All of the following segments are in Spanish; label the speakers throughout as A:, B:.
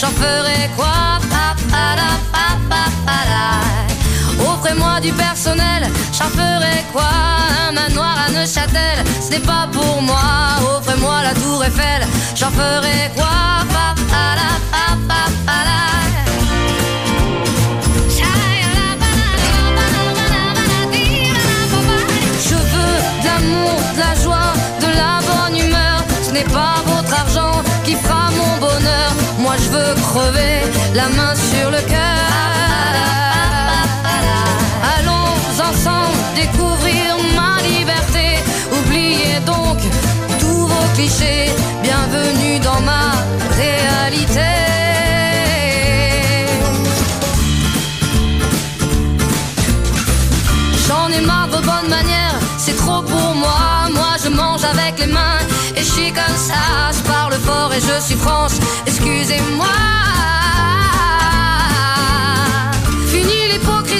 A: j'en ferai quoi? Offrez-moi du personnel, j'en ferai quoi? Un manoir à Neuchâtel, ce n'est pas pour moi. Offrez-moi la tour Eiffel, j'en ferai quoi? Je veux de l'amour, de la joie, de la bonne humeur. Ce n'est pas Moi je veux crever la main sur le cœur. Allons ensemble découvrir ma liberté. Oubliez donc tous vos clichés. Bienvenue dans ma réalité. J'en ai marre de bonnes manières, c'est trop pour moi. Moi je mange avec les mains comme ça. Je parle fort et je suis France, excusez-moi. Fini l'hypocrisie,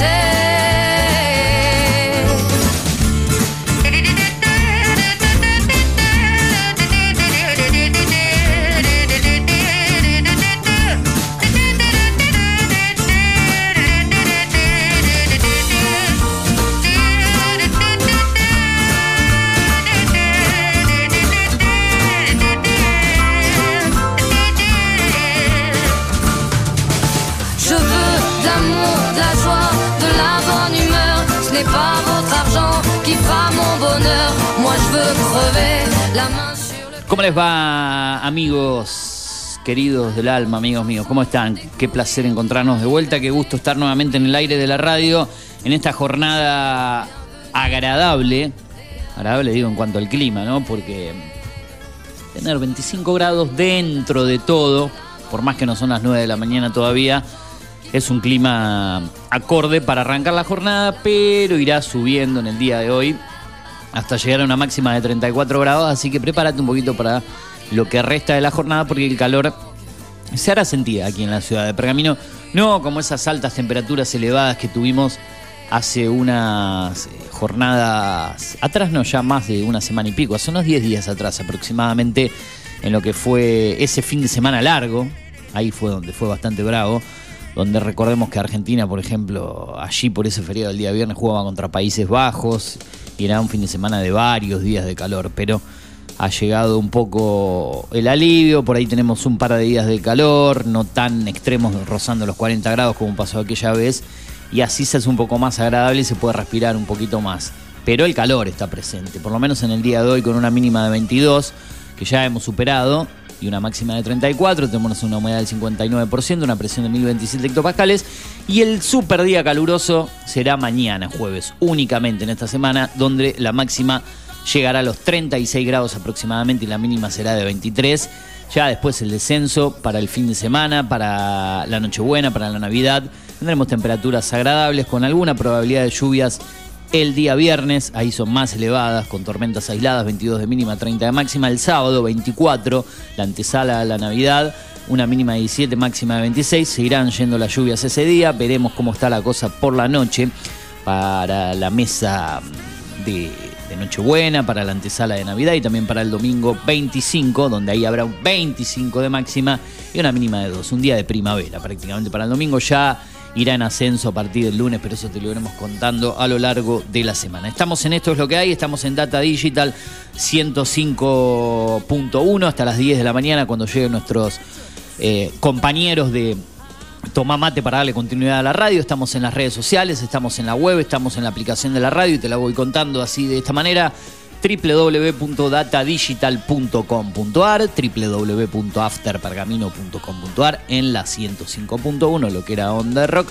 B: ¿Cómo les va, amigos queridos del alma, amigos míos? ¿Cómo están? Qué placer encontrarnos de vuelta, qué gusto estar nuevamente en el aire de la radio en esta jornada agradable. Agradable digo en cuanto al clima, ¿no? Porque tener 25 grados dentro de todo, por más que no son las 9 de la mañana todavía, es un clima acorde para arrancar la jornada, pero irá subiendo en el día de hoy hasta llegar a una máxima de 34 grados, así que prepárate un poquito para lo que resta de la jornada porque el calor se hará sentir aquí en la ciudad de Pergamino, no como esas altas temperaturas elevadas que tuvimos hace unas eh, jornadas atrás, no, ya más de una semana y pico, hace unos 10 días atrás aproximadamente, en lo que fue ese fin de semana largo, ahí fue donde fue bastante bravo, donde recordemos que Argentina, por ejemplo, allí por ese feriado del día viernes jugaba contra Países Bajos y era un fin de semana de varios días de calor, pero ha llegado un poco el alivio, por ahí tenemos un par de días de calor, no tan extremos rozando los 40 grados como pasó aquella vez, y así se hace un poco más agradable y se puede respirar un poquito más. Pero el calor está presente, por lo menos en el día de hoy con una mínima de 22, que ya hemos superado, y una máxima de 34, tenemos una humedad del 59%, una presión de 1027 hectopascales, y el super día caluroso será mañana, jueves, únicamente en esta semana, donde la máxima llegará a los 36 grados aproximadamente y la mínima será de 23. Ya después el descenso para el fin de semana, para la Nochebuena, para la Navidad. Tendremos temperaturas agradables con alguna probabilidad de lluvias el día viernes, ahí son más elevadas, con tormentas aisladas, 22 de mínima, 30 de máxima. El sábado, 24, la antesala a la Navidad, una mínima de 17, máxima de 26. Seguirán yendo las lluvias ese día. Veremos cómo está la cosa por la noche para la mesa de, Nochebuena, para la antesala de Navidad y también para el domingo 25, donde ahí habrá un 25 de máxima y una mínima de 2. Un día de primavera prácticamente para el domingo ya irá en ascenso a partir del lunes, pero eso te lo iremos contando a lo largo de la semana. Estamos en Esto es lo que hay, estamos en Data Digital 105.1 hasta las 10 de la mañana cuando lleguen nuestros eh, compañeros de Tomá Mate para darle continuidad a la radio. Estamos en las redes sociales, estamos en la web, estamos en la aplicación de la radio y te la voy contando así de esta manera. www.datadigital.com.ar, www.afterpergamino.com.ar en la 105.1, lo que era Onda Rock.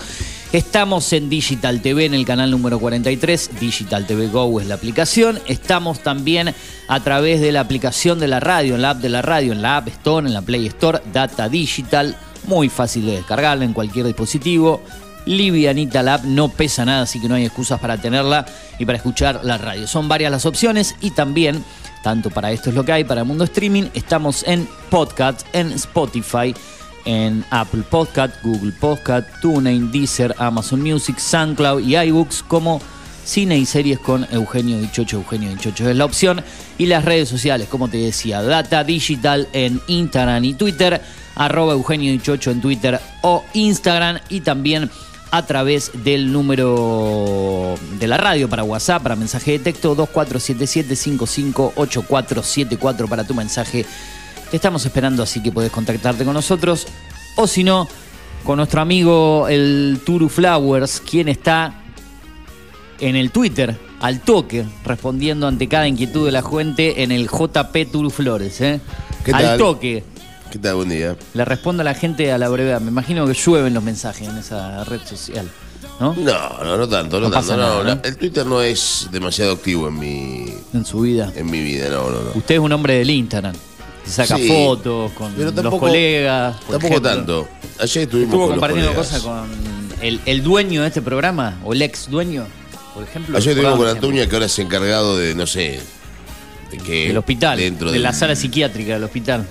B: Estamos en Digital TV en el canal número 43, Digital TV Go es la aplicación. Estamos también a través de la aplicación de la radio, en la app de la radio, en la App Store, en la Play Store, Data Digital, muy fácil de descargarla en cualquier dispositivo livianita la app, no pesa nada, así que no hay excusas para tenerla y para escuchar la radio. Son varias las opciones y también, tanto para esto es lo que hay, para mundo streaming, estamos en podcast, en Spotify, en Apple Podcast, Google Podcast, TuneIn, Deezer, Amazon Music, SoundCloud y iBooks como cine y series con Eugenio Dichocho. Eugenio Dichocho es la opción. Y las redes sociales, como te decía, Data Digital en Instagram y Twitter, arroba Eugenio Dichocho en Twitter o Instagram y también a través del número de la radio para WhatsApp, para mensaje de texto 2477-558474 para tu mensaje. Te estamos esperando, así que puedes contactarte con nosotros. O si no, con nuestro amigo el Turu Flowers, quien está en el Twitter, al toque, respondiendo ante cada inquietud de la gente en el JP Turu Flores. ¿eh?
C: ¿Qué
B: al toque.
C: ¿Qué tal? Buen día.
B: Le respondo a la gente a la brevedad. Me imagino que llueven los mensajes en esa red social. ¿No?
C: No, no, no tanto, no,
B: No
C: tanto. no,
B: nada,
C: no. El Twitter no es demasiado activo en mi,
B: En su vida.
C: en mi vida, no, no, no.
B: Usted es un hombre del Instagram. Se saca
C: Sí,
B: fotos con
C: pero
B: los
C: tampoco-
B: colegas.
C: Tampoco
B: ejemplo.
C: tanto. Ayer estuvimos
B: Estuvo
C: con
B: compartiendo cosas con el, el dueño de este programa, o el ex dueño, por ejemplo.
C: Ayer estuvimos con Antonia, que ahora ha encargado de, no sé, de que...
B: Del hospital,
C: Dentro
B: de
C: del-
B: la sala psiquiátrica del hospital.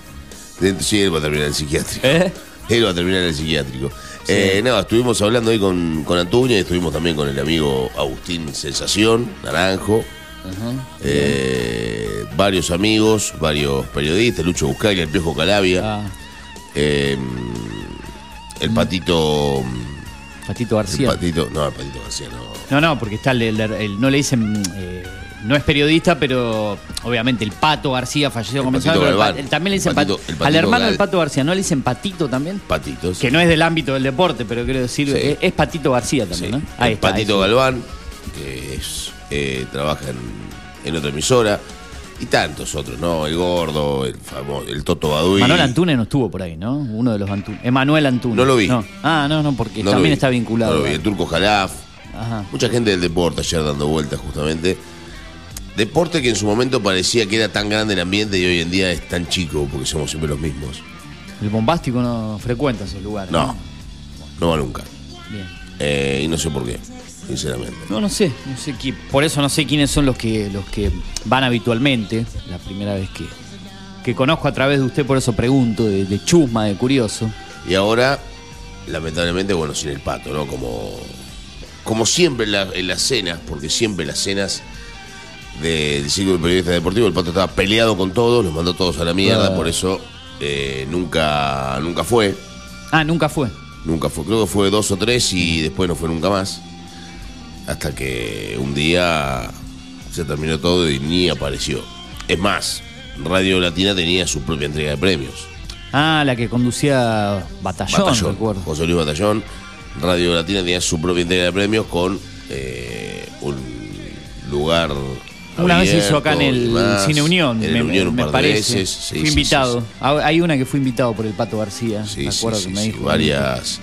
C: Dentro- sí, él va a terminar el psiquiátrico.
B: ¿Eh?
C: Él va a terminar el psiquiátrico. Eh, no, estuvimos hablando ahí con, con Antonia y estuvimos también con el amigo Agustín Sensación, Naranjo. Eh, varios amigos, varios periodistas, Lucho Buscaglia, el Piojo Calabia,
B: Ah,
C: eh, el Patito...
B: Patito
C: El
B: García.
C: Patito, no, el Patito García no.
B: No, no, porque está el, el- el- no le dicen, eh, no es periodista, pero obviamente el Pato García falleció como
C: Patito
B: también le dicen
C: Patito-
B: Pat-
C: el
B: al
C: Patito
B: hermano del Pato García, ¿no le dicen Patito también?
C: Patitos.
B: Que no es del ámbito del deporte, pero quiero decir,
C: Sí.
B: es, es Patito García
C: Sí.
B: también, ¿no?
C: El
B: está,
C: Patito. Galván, que es, eh, trabaja en, en otra emisora. Y tantos otros, ¿no? El Gordo, el famoso, el Toto Baduy.
B: Manuel Antunes no estuvo por ahí, ¿no? Uno de los Antunes. Emanuel Antunes.
C: No lo vi.
B: Ah, no, no, porque
C: No
B: también está vinculado.
C: No lo vi. El Turco Jalaf.
B: Ajá.
C: Mucha gente del deporte ayer dando vueltas justamente. Deporte que en su momento parecía que era tan grande el ambiente y hoy en día es tan chico porque somos siempre los mismos.
B: El bombástico no frecuenta esos lugares.
C: No, no va nunca.
B: Bien.
C: Eh, y no sé por qué, sinceramente.
B: No, no sé, no sé qui- por eso no sé quiénes son los que los que van habitualmente. La primera vez que, que conozco a través de usted, por eso pregunto, de, de chusma, de curioso.
C: Y ahora, lamentablemente, bueno, sin el pato, ¿no? Como, como siempre en, la- en las cenas, porque siempre en las cenas del ciclo de periodistas deportivos, el pato estaba peleado con todos, los mandó todos a la mierda,
B: Ah.
C: por eso eh, nunca, nunca fue.
B: Ah, nunca fue.
C: Nunca fue, creo que fue dos o tres y después no fue nunca más. Hasta que un día se terminó todo y ni apareció. Es más, Radio Latina tenía su propia entrega de premios.
B: Ah, la que conducía Batallón,
C: Batallón,
B: recuerdo.
C: José Luis Batallón. Radio Latina tenía su propia entrega de premios con eh, un lugar.
B: Una vez hizo acá en el
C: demás.
B: Cine Unión,
C: En
B: me,
C: el Unión un
B: me
C: par de
B: parece.
C: veces. Sí,
B: fui invitado. Ah, Hay una que fue invitado por el Pato García.
C: Sí,
B: me acuerdo que me dijo.
C: varias,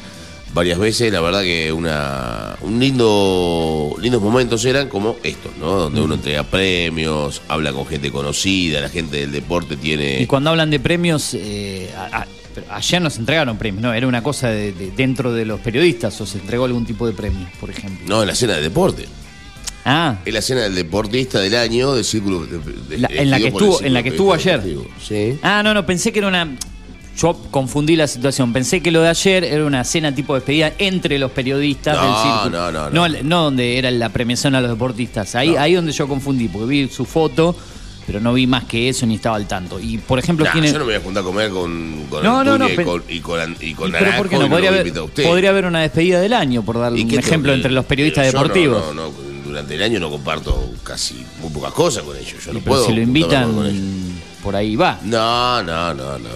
C: varias veces, la verdad que una un lindo lindos momentos eran como estos, ¿no? Donde uno entrega premios, habla con gente conocida, la gente del deporte tiene
B: Y cuando hablan de premios, eh, a- a- ayer nos entregaron premios, ¿no? Era una cosa de, de- dentro de los periodistas o se entregó algún tipo de premio, por ejemplo.
C: no en la escena del deporte,
B: Ah,
C: en la escena del deportista del año del círculo de- de-
B: La- en la que estuvo- en la que estuvo ayer.
C: Sí.
B: ah, no, no, pensé que era una. Yo confundí la situación. Pensé que lo de ayer era una cena tipo despedida entre los periodistas
C: No,
B: del círculo.
C: no, no,
B: no.
C: no.
B: no donde era la premiación a los deportistas. Ahí,
C: No.
B: ahí donde yo confundí, porque vi su foto, pero no vi más que eso ni estaba al tanto. Y por ejemplo,
C: Nah,
B: ¿quién es-
C: yo no me voy a juntar a comer con, con
B: No, no, no,
C: y, con, y con, y con
B: ¿Y pero
C: Naranjo
B: por qué
C: y
B: no? Podría haber,
C: usted.
B: podría haber una despedida del año, por dar
C: ¿Y
B: un ejemplo entre los periodistas
C: yo no,
B: deportivos.
C: No, no, durante el año no comparto casi muy pocas cosas con ellos. Yo
B: Y
C: no
B: pero
C: puedo
B: si lo invitan,
C: con ellos.
B: por ahí va.
C: No, no, no, no.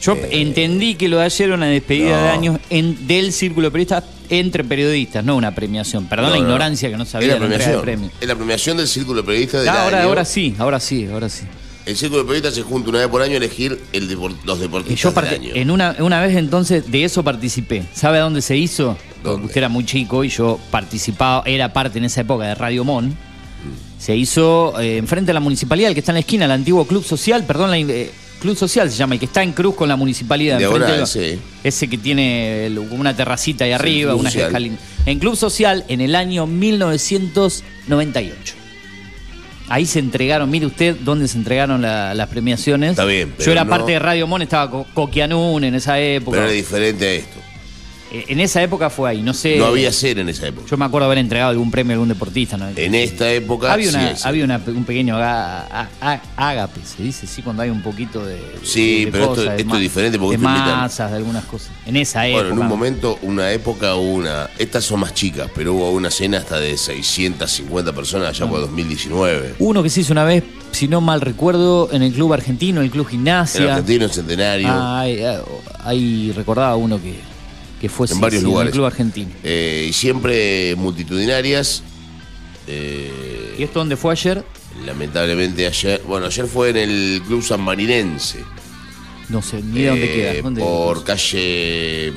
B: Yo
C: Eh,
B: entendí que lo de ayer era una despedida
C: no.
B: de años en, del círculo de periodistas entre periodistas, no una premiación. Perdón
C: No,
B: la
C: no.
B: ignorancia que no sabía
C: la
B: la premios.
C: Es la premiación del Círculo de Periodistas del
B: Ah, ahora,
C: año.
B: ahora sí, ahora sí, ahora sí.
C: El Círculo de Periodistas se junta una vez por año a elegir el depor- los
B: Y
C: deportistas
B: yo
C: del año.
B: en una, una vez entonces de eso participé. ¿Sabe a dónde se hizo?
C: ¿Dónde?
B: usted era muy chico y yo participaba, era parte en esa época de Radio Mon. Se hizo eh, enfrente a la municipalidad, el que está en la esquina, el antiguo Club Social, perdón, la, eh, Club Social se llama, el que está en cruz con la municipalidad.
C: Diagonal,
B: enfrente de-
C: sí.
B: Ese que tiene una terracita ahí
C: Sí,
B: arriba, una escalina. En Club Social, en el año 1998. Ahí se entregaron, mire usted dónde se entregaron la- las premiaciones.
C: Está bien, pero
B: Yo era
C: no-
B: parte de Radio Mon, estaba Co- Coquianún en esa época.
C: Pero era diferente a esto.
B: Eh, en esa época fue ahí, no sé.
C: No había cena en esa época.
B: Yo me acuerdo haber entregado algún premio a algún deportista. ¿no?
C: En esta época
B: había
C: sí
B: una,
C: hay
B: había una- un pequeño ágape, se dice, sí, cuando hay un poquito de.
C: Sí,
B: de-
C: pero esto-
B: cosas,
C: es diferente porque
B: De masas, de algunas cosas. En esa época.
C: Bueno, en un momento, una época una. Estas son más chicas, pero hubo una cena hasta de 650 personas allá
B: Ah.
C: por 2019.
B: Uno que se hizo una vez, si no mal recuerdo, en el club argentino, el club
C: En
B: gimnasia.
C: Argentino, en Centenario.
B: Ah, ahí, ah, ahí recordaba uno que, que fue
C: En
B: sí,
C: varios
B: sí,
C: lugares.
B: el club argentino.
C: eh, y siempre multitudinarias. eh,
B: ¿Y esto dónde fue ayer?
C: lamentablemente ayer. Bueno, ayer fue en el Club San Marinense.
B: No sé, ni de dónde
C: eh,
B: queda. ¿Dónde?
C: Por calle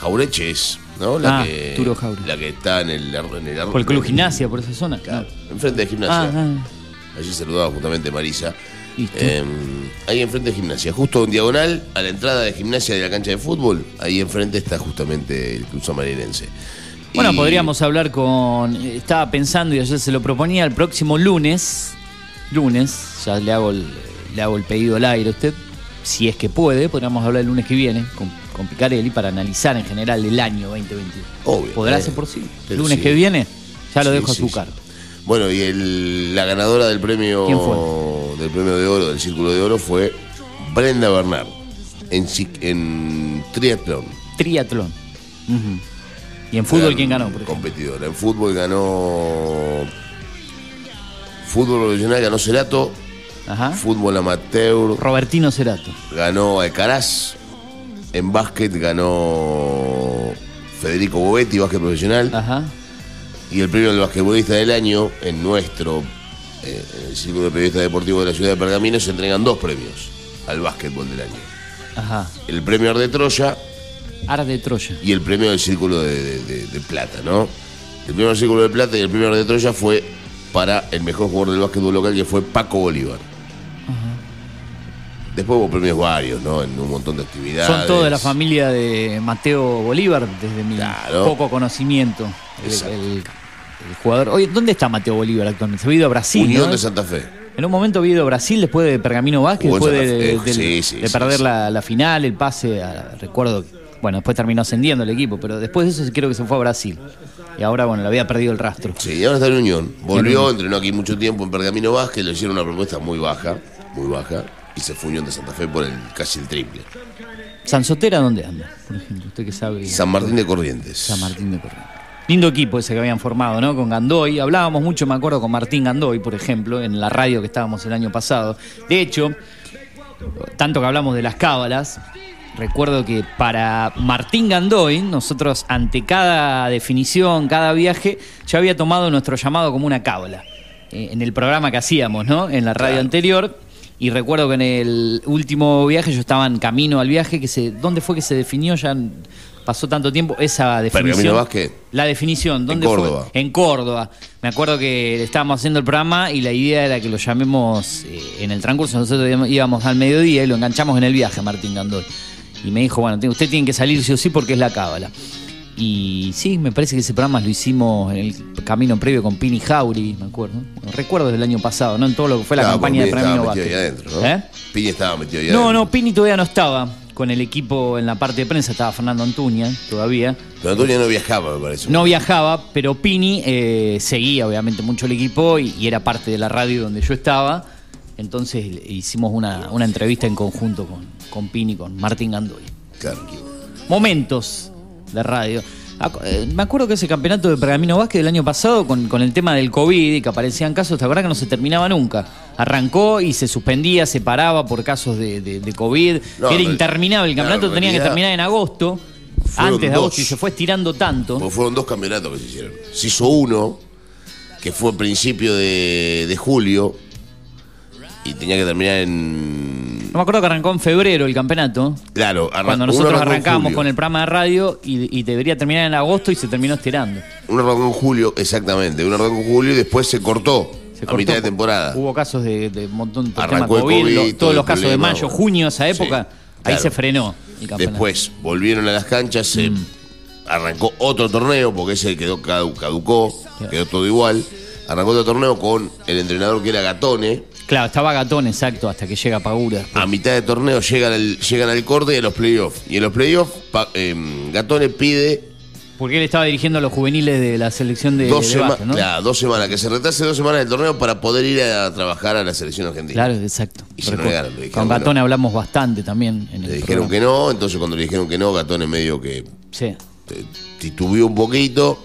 C: Jaureches, ¿no? La
B: Ah,
C: que,
B: Turo.
C: La que está en el, en el
B: Por el club gimnasia, por esa zona.
C: Claro,
B: No.
C: enfrente de gimnasia.
B: Ah, ah.
C: Allí saludaba justamente Marisa. Eh, ahí enfrente de gimnasia, justo en diagonal a la entrada de gimnasia de la cancha de fútbol, ahí enfrente está justamente el Club Samarinense.
B: Bueno,
C: Y-
B: podríamos hablar con. eh, Estaba pensando y ayer se lo proponía el próximo lunes. Lunes, ya le hago el, le hago el pedido al aire a usted. Si es que puede, podríamos hablar el lunes que viene con, con Picarelli para analizar en general el año 2021.
C: Obvio,
B: ¿Podrá
C: eh,
B: ser por sí? lunes
C: sí.
B: que viene, ya lo
C: Sí,
B: dejo a su
C: sí.
B: cargo.
C: Bueno, y el- la ganadora del premio
B: ¿Quién fue?
C: Del premio de oro, del Círculo de Oro, fue Brenda Bernard en, triatlón.
B: Triatlón. ¿Y en fútbol
C: Gran
B: quién ganó, por?
C: Competidora. En fútbol ganó. Fútbol profesional ganó Cerato.
B: Ajá.
C: Fútbol amateur
B: Robertino Cerato.
C: ganó Alcaraz. En básquet ganó Federico Bovetti, básquet profesional.
B: Ajá.
C: Y el premio del basquetbolista del año, en nuestro eh, en el Círculo de Periodistas Deportivos de la ciudad de Pergamino, se entregan dos premios al básquetbol del año.
B: Ajá.
C: El premio Ar de Troya
B: Ar de Troya.
C: y el premio del Círculo de, de- de- de Plata, ¿no? El premio del Círculo de Plata y el premio Ar de Troya fue para el mejor jugador del básquetbol local, que fue Paco Bolívar. Después hubo premios varios, ¿no? En un montón de actividades.
B: Son todos de la familia de Mateo Bolívar, desde mi
C: Claro.
B: poco conocimiento. El- el jugador. Oye, ¿dónde está Mateo Bolívar actualmente? Se ha ido a Brasil.
C: Unión
B: ¿no?
C: de Santa Fe.
B: En un momento había ido a Brasil después de Pergamino Vázquez, después de,
C: Santa Fe.
B: del-
C: Sí, sí,
B: de
C: sí,
B: perder. La, la final, el pase. a- recuerdo, que- bueno, después terminó ascendiendo el equipo, pero después de eso creo que se fue a Brasil. Y ahora, bueno, le había perdido el rastro.
C: Sí, y ahora está en Unión. Volvió, entrenó aquí mucho tiempo en Pergamino Vázquez, le hicieron una propuesta muy baja, muy baja, y se fue Unión de Santa Fe por el casi el triple.
B: ¿San Sotera dónde anda? Por ejemplo, usted que sabe.
C: San Martín de Corrientes.
B: San Martín de Corrientes. Lindo equipo ese que habían formado, ¿no? Con Gandoy. Hablábamos mucho, me acuerdo, con Martín Gandoy, por ejemplo, en la radio que estábamos el año pasado. De hecho, tanto que hablamos de las cábalas, recuerdo que para Martín Gandoy, nosotros ante cada definición, cada viaje, ya había tomado nuestro llamado como una cábala. Eh, en el programa que hacíamos, ¿no? En la radio
C: Claro.
B: anterior. Y recuerdo que en el último viaje yo estaba en camino al viaje, que se, ¿dónde fue que se definió? Ya pasó tanto tiempo esa definición.
C: Vázquez.
B: La definición, ¿dónde
C: Córdoba.
B: fue? En Córdoba. Me acuerdo que estábamos haciendo el programa y la idea era que lo llamemos eh, en el transcurso. Nosotros íbamos- al mediodía y lo enganchamos en el viaje Martín Gandoy. Y me dijo, bueno, te- usted tiene que salir sí o sí porque es la cábala. Y sí, me parece que ese programa lo hicimos en el camino previo con Pini Jauri, me acuerdo. Recuerdo del año pasado, ¿no? En todo lo que fue la
C: Claro,
B: campaña de Premio
C: estaba metido ahí
B: Vázquez.
C: adentro, ¿no?
B: ¿Eh?
C: Pini estaba metido ahí
B: No,
C: adentro.
B: no, Pini todavía no estaba con el equipo en la parte de prensa, estaba Fernando Antuña todavía.
C: Pero Antonio no viajaba, me parece.
B: No viajaba, pero Pini eh, seguía obviamente mucho el equipo y, y era parte de la radio donde yo estaba. Entonces hicimos una, una entrevista en conjunto con, con Pini, con Martín Gandoy.
C: Claro.
B: Momentos de radio. Eh, Me acuerdo que ese campeonato de Pergamino Vázquez del año pasado, con, con el tema del COVID y que aparecían casos, ¿te acuerdas que no se terminaba nunca? Arrancó y se suspendía, se paraba por casos de, de- de COVID.
C: No,
B: Era interminable. El campeonato
C: en
B: tenía que terminar en agosto Antes de agosto y se fue estirando tanto.
C: Porque fueron dos campeonatos que se hicieron. Se hizo uno, que fue a principio de, de julio, y tenía que terminar en.
B: No me acuerdo que arrancó en febrero el campeonato.
C: Claro,
B: Cuando nosotros
C: julio.
B: con el programa de radio y, y debería terminar en agosto y se terminó estirando.
C: Uno arrancó en julio, exactamente. Uno arrancó en julio y después se cortó
B: Se
C: a
B: cortó
C: mitad de
B: por-
C: temporada.
B: Hubo casos de, de un montón de temas COVID,
C: COVID, todo
B: todos los casos de mayo, junio, esa
C: Sí,
B: época, ahí se frenó el campeonato.
C: Después volvieron a las canchas, se
B: Mm.
C: arrancó otro torneo, porque ese quedó cadu- caducó,
B: Claro.
C: quedó todo igual. Arrancó otro torneo con el entrenador que era Gatone.
B: Claro, estaba Gatón, exacto, hasta que llega Pagura.
C: A mitad de torneo llegan al, llegan al corte y a los playoffs. Y en los playoffs, pa- em, Gatone pide
B: Porque él estaba dirigiendo a los juveniles de la selección de,
C: dos,
B: de
C: sema-
B: básquet, ¿no?
C: claro, dos semanas, que se retrase dos semanas del torneo para poder ir a trabajar a la selección argentina.
B: Claro, exacto.
C: Y se negaron,
B: Con Gatón
C: no.
B: hablamos bastante también en el
C: Le dijeron
B: programa.
C: que no, entonces cuando le dijeron que no, Gatone medio que
B: Sí.
C: eh, titubeó un poquito,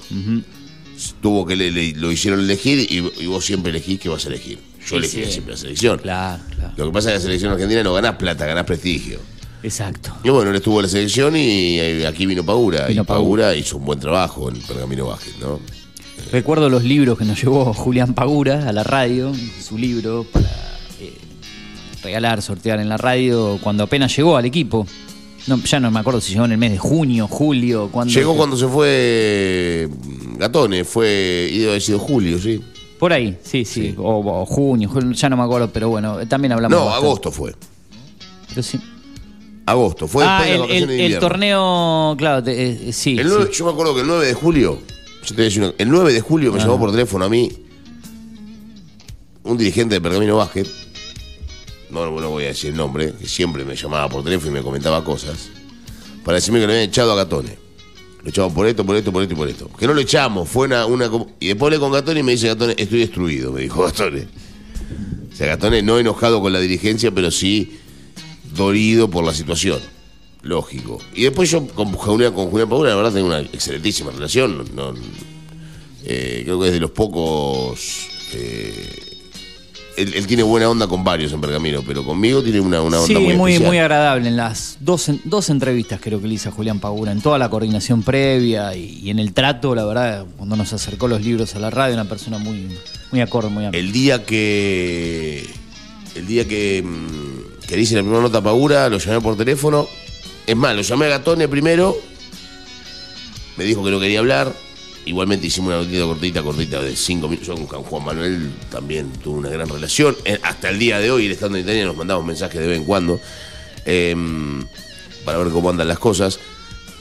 C: tuvo que le- le- lo hicieron elegir y, y vos siempre elegís que vas a elegir. Yo elegí
B: sí.
C: siempre la selección.
B: Claro, claro.
C: Lo que pasa es que la selección argentina no ganás plata, ganás prestigio.
B: Exacto.
C: Y bueno, él estuvo en la selección y eh, aquí vino Pagura.
B: Vino
C: y Pagura,
B: Pagura.
C: hizo un buen trabajo en Pergamino Básquet, ¿no?
B: Recuerdo los libros que nos llevó Julián Pagura a la radio, su libro para eh, regalar, sortear en la radio cuando apenas llegó al equipo. No, ya no me acuerdo si llegó en el mes de junio, julio, cuando
C: Llegó cuando se fue mm, Gatone, fue, y debe haber sido Julio, sí.
B: Por ahí, sí, sí, O, o junio, julio, ya no me acuerdo, pero bueno, también hablamos.
C: No,
B: bastante.
C: agosto fue.
B: Pero sí.
C: Agosto, fue
B: ah,
C: después de
B: el, el-
C: de
B: el torneo, claro, te- eh, eh, sí.
C: El
B: sí.
C: 9 Yo me acuerdo que el 9 de julio, yo te a una- el 9 de julio me
B: Ah.
C: llamó por teléfono a mí un dirigente de Pergamino Básquet, no, no voy a decir el nombre, que siempre me llamaba por teléfono y me comentaba cosas, para decirme que lo habían echado a Gatone. Lo echamos por esto, por esto, por esto y por esto. Que no lo echamos, fue una... y después hablé con Gatone y me dice, Gatone, estoy destruido, me dijo Gatone. O sea, Gatone no enojado con la dirigencia, pero sí dolido por la situación. Lógico. Y después yo con Julián, con Julián Paula, la verdad, tengo una excelentísima relación. Eh, creo que es de los pocos. eh, él, él tiene buena onda con varios en Pergamino, pero conmigo tiene una, una
B: Sí,
C: onda muy,
B: muy,
C: especial.
B: muy agradable. En las dos, dos entrevistas creo que le hice a Julián Pagura, en toda la coordinación previa y, y en el trato, la verdad, cuando nos acercó los libros a la radio, una persona muy, muy acorde, muy amable.
C: El día que. El día que, mm, que le hice la primera nota a Paura, lo llamé por teléfono. Es más, lo llamé a Gatone primero. Me dijo que no quería hablar. Igualmente hicimos una notita cortita, cortita de cinco minutos. Yo con Juan Manuel también tuve una gran relación. Eh, Hasta el día de hoy, estando en Italia, nos mandamos mensajes de vez en cuando. em, para ver cómo andan las cosas.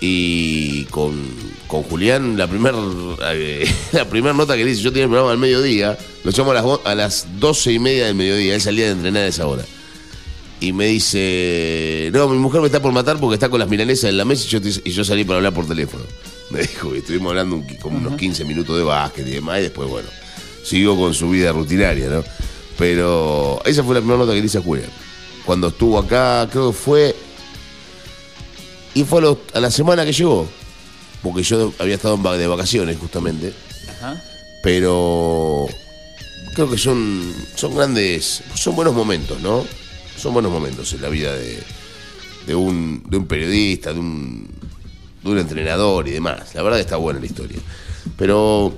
C: Y con, con Julián, la primera la primer nota que le hice, yo tenía el programa al mediodía, lo llamo a las, a las doce y media del mediodía, él salía de entrenar a esa hora. Y me dice, no, mi mujer me está por matar porque está con las milanesas en la mesa y yo salí para hablar por teléfono. Me dijo, y estuvimos hablando un- como unos 15 minutos de básquet y demás, y después, bueno, siguió con su vida rutinaria, ¿no? Pero esa fue la primera nota que le hice a Julián. Cuando estuvo acá, creo que fue y fue a, la semana que llegó, porque yo había estado en de vacaciones justamente,
B: Ajá.
C: pero creo que son, son grandes, son buenos momentos, ¿no? Son buenos momentos en la vida de, de, un, de un periodista, de un, de un entrenador y demás. La verdad está buena la historia. Pero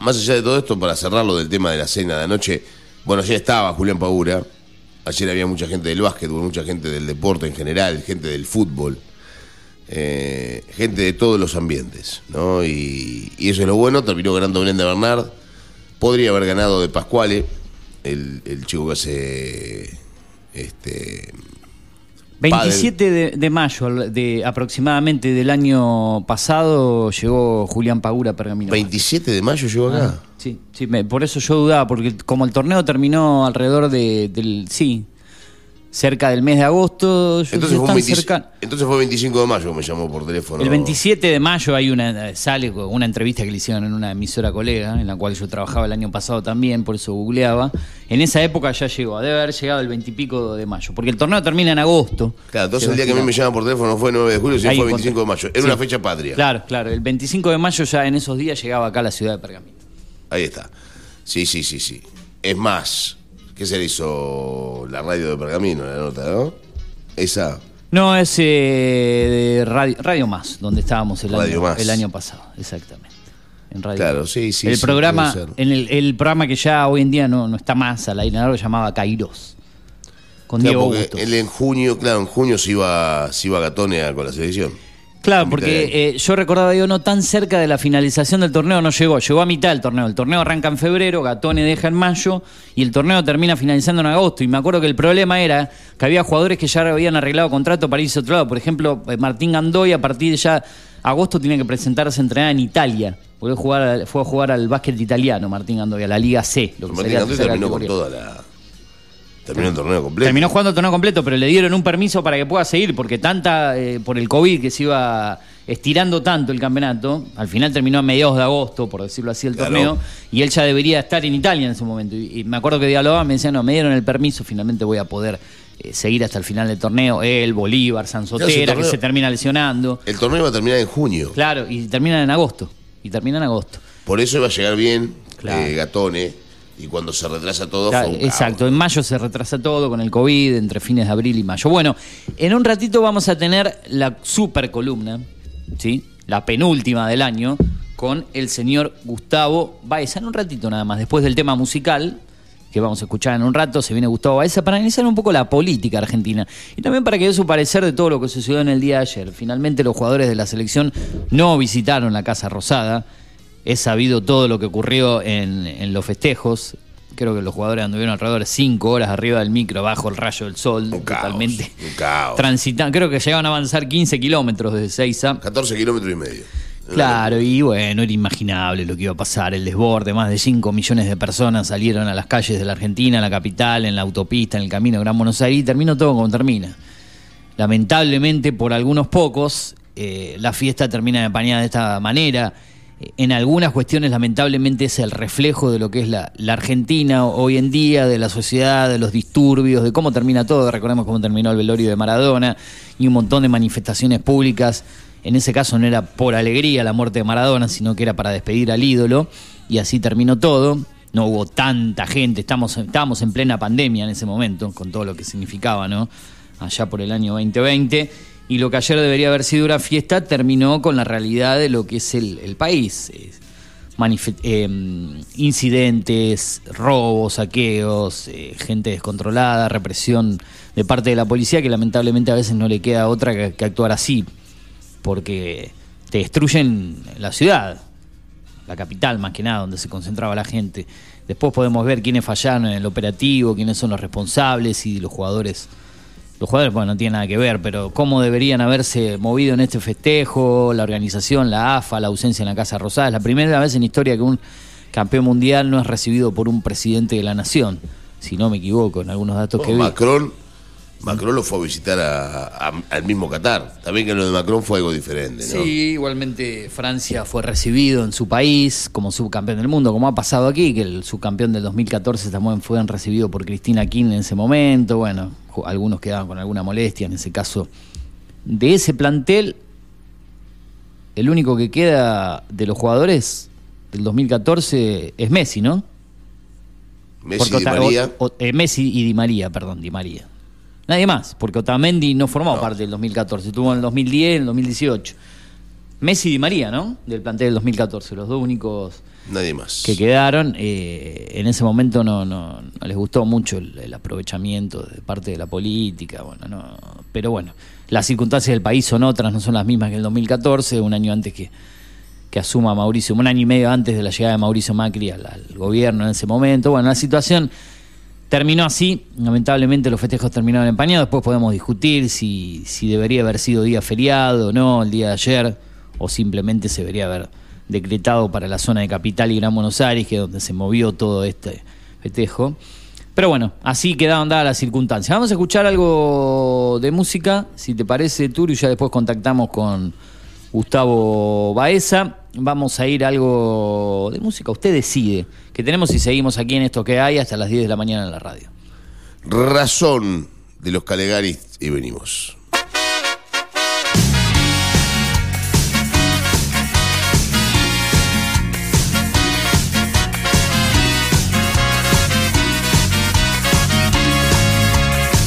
C: más allá de todo esto, para cerrarlo del tema de la cena de anoche, bueno, ayer estaba Julián Paura, ayer había mucha gente del básquetbol, mucha gente del deporte en general, gente del fútbol, eh, gente de todos los ambientes, ¿no? Y, eso es lo bueno, terminó ganando de Bernard, podría haber ganado de Pascuale, el, el chico que hace... Este,
B: 27 de, de mayo de aproximadamente del año pasado llegó Julián Pagura a Pergamino.
C: 27 de mayo llegó acá.
B: Ah, sí, sí, me- por eso yo dudaba, porque como el torneo terminó alrededor de, del, sí, cerca del mes de agosto, yo
C: Entonces fue, un
B: "Están
C: 20
B: cerca".
C: entonces fue 25 de mayo que me llamó por teléfono.
B: El 27 de mayo hay una sale una entrevista que le hicieron en una emisora colega, en la cual yo trabajaba el año pasado también, por eso googleaba. En esa época ya llegó, debe haber llegado el 20 y pico de mayo, porque el torneo termina en agosto.
C: Claro, entonces el día que a mí me llaman por teléfono no fue 9 de julio, sino fue
B: encontré.
C: 25 de mayo. Era
B: Sí.
C: una fecha patria.
B: Claro, claro, el 25 de mayo ya en esos días llegaba acá a la ciudad de Pergamino.
C: Ahí está. Sí, sí, sí, sí. Es más, ¿qué se le hizo la radio de Pergamino, la nota, no? Esa.
B: No, es eh, de radio, radio Más, donde estábamos el,
C: Radio
B: año,
C: Más.
B: el año pasado, exactamente. En Radio
C: Claro, sí, sí,
B: El
C: sí,
B: programa, en el, el programa que ya hoy en día no, no está más al aire, lo llamaba Kairos. Con
C: Claro,
B: Diego
C: él en junio, claro, en junio se iba, se iba a- con la selección.
B: Claro, porque eh, yo recordaba, digo, no tan cerca de la finalización del torneo no llegó, llegó a mitad del torneo. El torneo arranca en febrero, Gatone deja en mayo y el torneo termina finalizando en agosto. Y me acuerdo que el problema era que había jugadores que ya habían arreglado contrato para irse a otro lado. Por ejemplo, eh, Martín Gandoy a partir de ya agosto tiene que presentarse a entrenar en Italia. Porque jugar fue a jugar al básquet italiano, Martín Gandoy, a la Liga C. Lo que
C: Martín Gandoy terminó con toda la. Terminó el torneo completo.
B: Terminó jugando el torneo completo, pero le dieron un permiso para que pueda seguir, porque tanta, eh, por el COVID que se iba estirando tanto el campeonato, al final terminó a mediados de agosto, por decirlo así, el
C: Claro.
B: torneo, y él ya debería estar en Italia en ese momento. Y, y me acuerdo que dialogaba, me decía, no, me dieron el permiso, finalmente voy a poder eh, seguir hasta el final del torneo. Él, Bolívar,
C: Claro, ese
B: que se termina lesionando.
C: El torneo iba a terminar en junio.
B: Claro, y terminan en agosto. Y termina en agosto.
C: Por eso iba a llegar bien
B: Claro.
C: eh, Gatone. Y cuando se retrasa todo,
B: Claro,
C: fue un caos.
B: exacto, en mayo se retrasa todo con el COVID, entre fines de abril y mayo. Bueno, en un ratito vamos a tener la super columna, ¿sí? la penúltima del año, con el señor Gustavo Baeza. En un ratito nada más, después del tema musical, que vamos a escuchar en un rato, se viene Gustavo Baeza para analizar un poco la política argentina y también para que dé su parecer de todo lo que sucedió en el día de ayer. Finalmente los jugadores de la selección no visitaron la Casa Rosada. Es sabido todo lo que ocurrió en, en los festejos. Creo que los jugadores anduvieron alrededor de cinco horas arriba del micro, bajo el rayo del sol,
C: Un caos,
B: totalmente
C: un caos.
B: transitando. Creo que llegaban a avanzar 15 kilómetros desde Seiza.
C: 14 kilómetros y medio.
B: Claro, y bueno, era imaginable lo que iba a pasar, el desborde, más de 5 millones de personas salieron a las calles de la Argentina, en la capital, en la autopista, en el camino de Gran Buenos Aires, y terminó todo como termina. Lamentablemente, por algunos pocos, eh, la fiesta termina empañada de esta manera. En algunas cuestiones, lamentablemente, es el reflejo de lo que es la, la Argentina hoy en día, de la sociedad, de los disturbios, de cómo termina todo. Recordemos cómo terminó el velorio de Maradona y un montón de manifestaciones públicas. En ese caso no era por alegría la muerte de Maradona, sino que era para despedir al ídolo. Y así terminó todo. No hubo tanta gente, estamos, estábamos en plena pandemia en ese momento, con todo lo que significaba, ¿no? allá por el año 2020, y lo que ayer debería haber sido una fiesta terminó con la realidad de lo que es el, país. Eh, incidentes, robos, saqueos, eh, gente descontrolada, represión de parte de la policía que lamentablemente a veces no le queda otra que, que actuar así, porque te destruyen la ciudad, la capital más que nada, donde se concentraba la gente. Después podemos ver quiénes fallaron en el operativo, quiénes son los responsables y los jugadores. Los jugadores, bueno, no tienen nada que ver, pero cómo deberían haberse movido en este festejo, la organización, la AFA, la ausencia en la Casa Rosada. Es la primera vez en historia que un campeón mundial no es recibido por un presidente de la nación, si no me equivoco, en algunos datos que vi.
C: Macron, Macron lo fue a visitar a- a- al mismo Qatar. También que lo de Macron fue algo diferente, ¿no?
B: Sí, igualmente Francia fue recibido en su país como subcampeón del mundo, como ha pasado aquí, que el subcampeón del 2014 también fue recibido por Cristina Kirchner en ese momento. Bueno, algunos quedaban con alguna molestia, en ese caso. De ese plantel, el único que queda de los jugadores del 2014 es Messi, ¿no?
C: Messi
B: Porque
C: y Di María.
B: o- o- eh, Messi y Di María, perdón, Di María. Nadie más, porque Otamendi no formó
C: No.
B: parte del 2014, estuvo en el 2010, en el 2018. Messi y Di María, ¿no? Del plantel del 2014, los dos únicos
C: Nadie más.
B: que quedaron. eh, en ese momento no, no, no les gustó mucho el, aprovechamiento de parte de la política, bueno, no, pero bueno, las circunstancias del país son otras, no son las mismas que el 2014, un año antes que, que asuma Mauricio, un año y medio antes de la llegada de Mauricio Macri al, al gobierno en ese momento. Bueno, la situación terminó así, lamentablemente los festejos terminaron empañados, después podemos discutir si, si debería haber sido día feriado o no, el día de ayer, o simplemente se debería haber decretado para la zona de Capital y Gran Buenos Aires, que es donde se movió todo este festejo. Pero bueno, así quedaron dadas las circunstancias. Vamos a escuchar algo de música, si te parece, Turu, y ya después contactamos con Gustavo Baeza. Vamos a ir a algo de música, usted decide, que tenemos y seguimos aquí en esto que hay hasta las 10 de la mañana en la radio.
C: Razón de los Calegaris y venimos.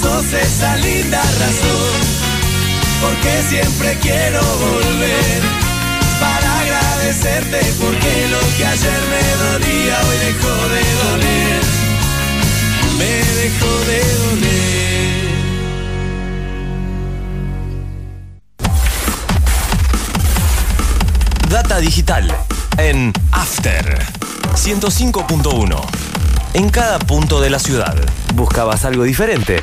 D: sos esa linda razón, porque siempre quiero volver para agradecerte, porque lo que ayer me dolía hoy dejó de doler, me dejó de doler.
E: Data digital en After 105.1 en cada punto de la ciudad. ¿Buscabas algo diferente?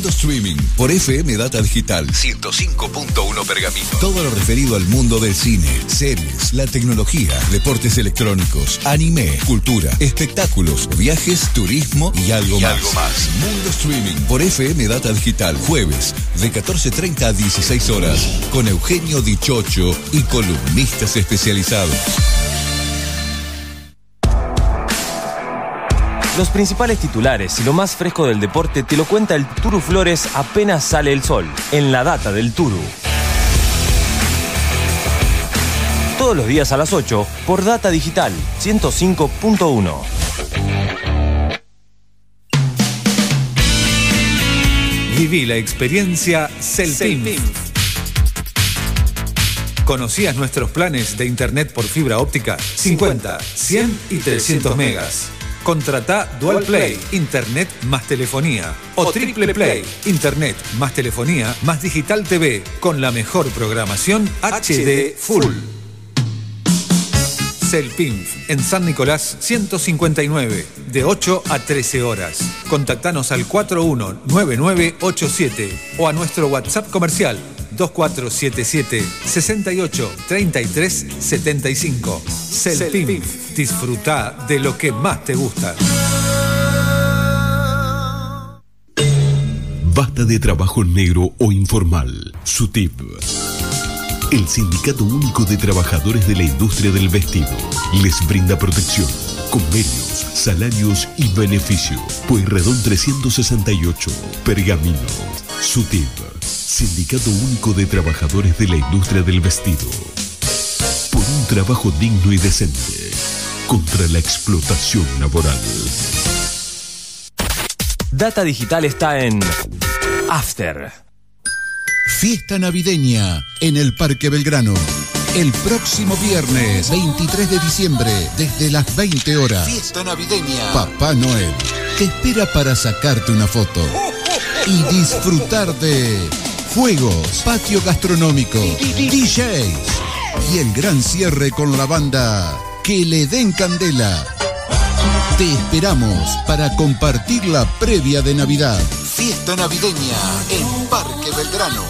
F: Mundo Streaming por FM Data Digital 105.1 Pergamino. Todo lo referido al mundo del cine, series, la tecnología, deportes electrónicos, anime, cultura, espectáculos, viajes, turismo y algo, más. algo más. Mundo Streaming por FM Data Digital jueves de 14.30 a 16 horas con Eugenio Dichocho y columnistas especializados.
E: Los principales titulares y lo más fresco del deporte te lo cuenta el Turu Flores apenas sale el sol, en la data del Turu. Todos los días a las 8 por Data Digital 105.1.
G: Viví la experiencia Celpim. ¿Conocías nuestros planes de internet por fibra óptica? 50, 100 y 300 megas. Contrata Dual Play, Internet más telefonía. O Triple Play, Internet más telefonía más Digital TV, con la mejor programación HD Full. Celpinf, en San Nicolás 159, de 8 a 13 horas. Contactanos al 419987 o a nuestro WhatsApp comercial 2477 68 33 75. Celpinf, disfruta de lo que más te gusta.
H: Basta de trabajo negro o informal. SUTIP. El Sindicato Único de Trabajadores de la Industria del Vestido les brinda protección, convenios, salarios y beneficio. Pueyrredón 368, Pergamino. SUTIP. Sindicato Único de Trabajadores de la Industria del Vestido. Por un trabajo digno y decente. Contra la explotación laboral.
E: Data Digital está en After.
F: Fiesta navideña en el Parque Belgrano. El próximo viernes 23 de diciembre, desde las 20 horas. Fiesta navideña. Papá Noel te espera para sacarte una foto y disfrutar de juegos, patio gastronómico, DJs y el gran cierre con la banda Que le den candela. Te esperamos para compartir la previa de Navidad. Fiesta navideña en Parque Belgrano.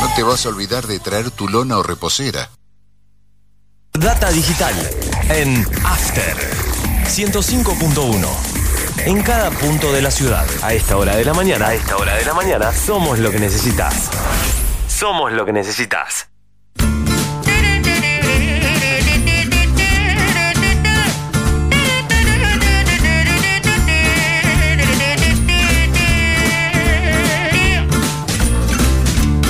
F: No te vas a olvidar de traer tu lona o reposera.
E: Data Digital en After 105.1. En cada punto de la ciudad, a esta hora de la mañana, a esta hora de la mañana, somos lo que necesitas. Somos lo que necesitas.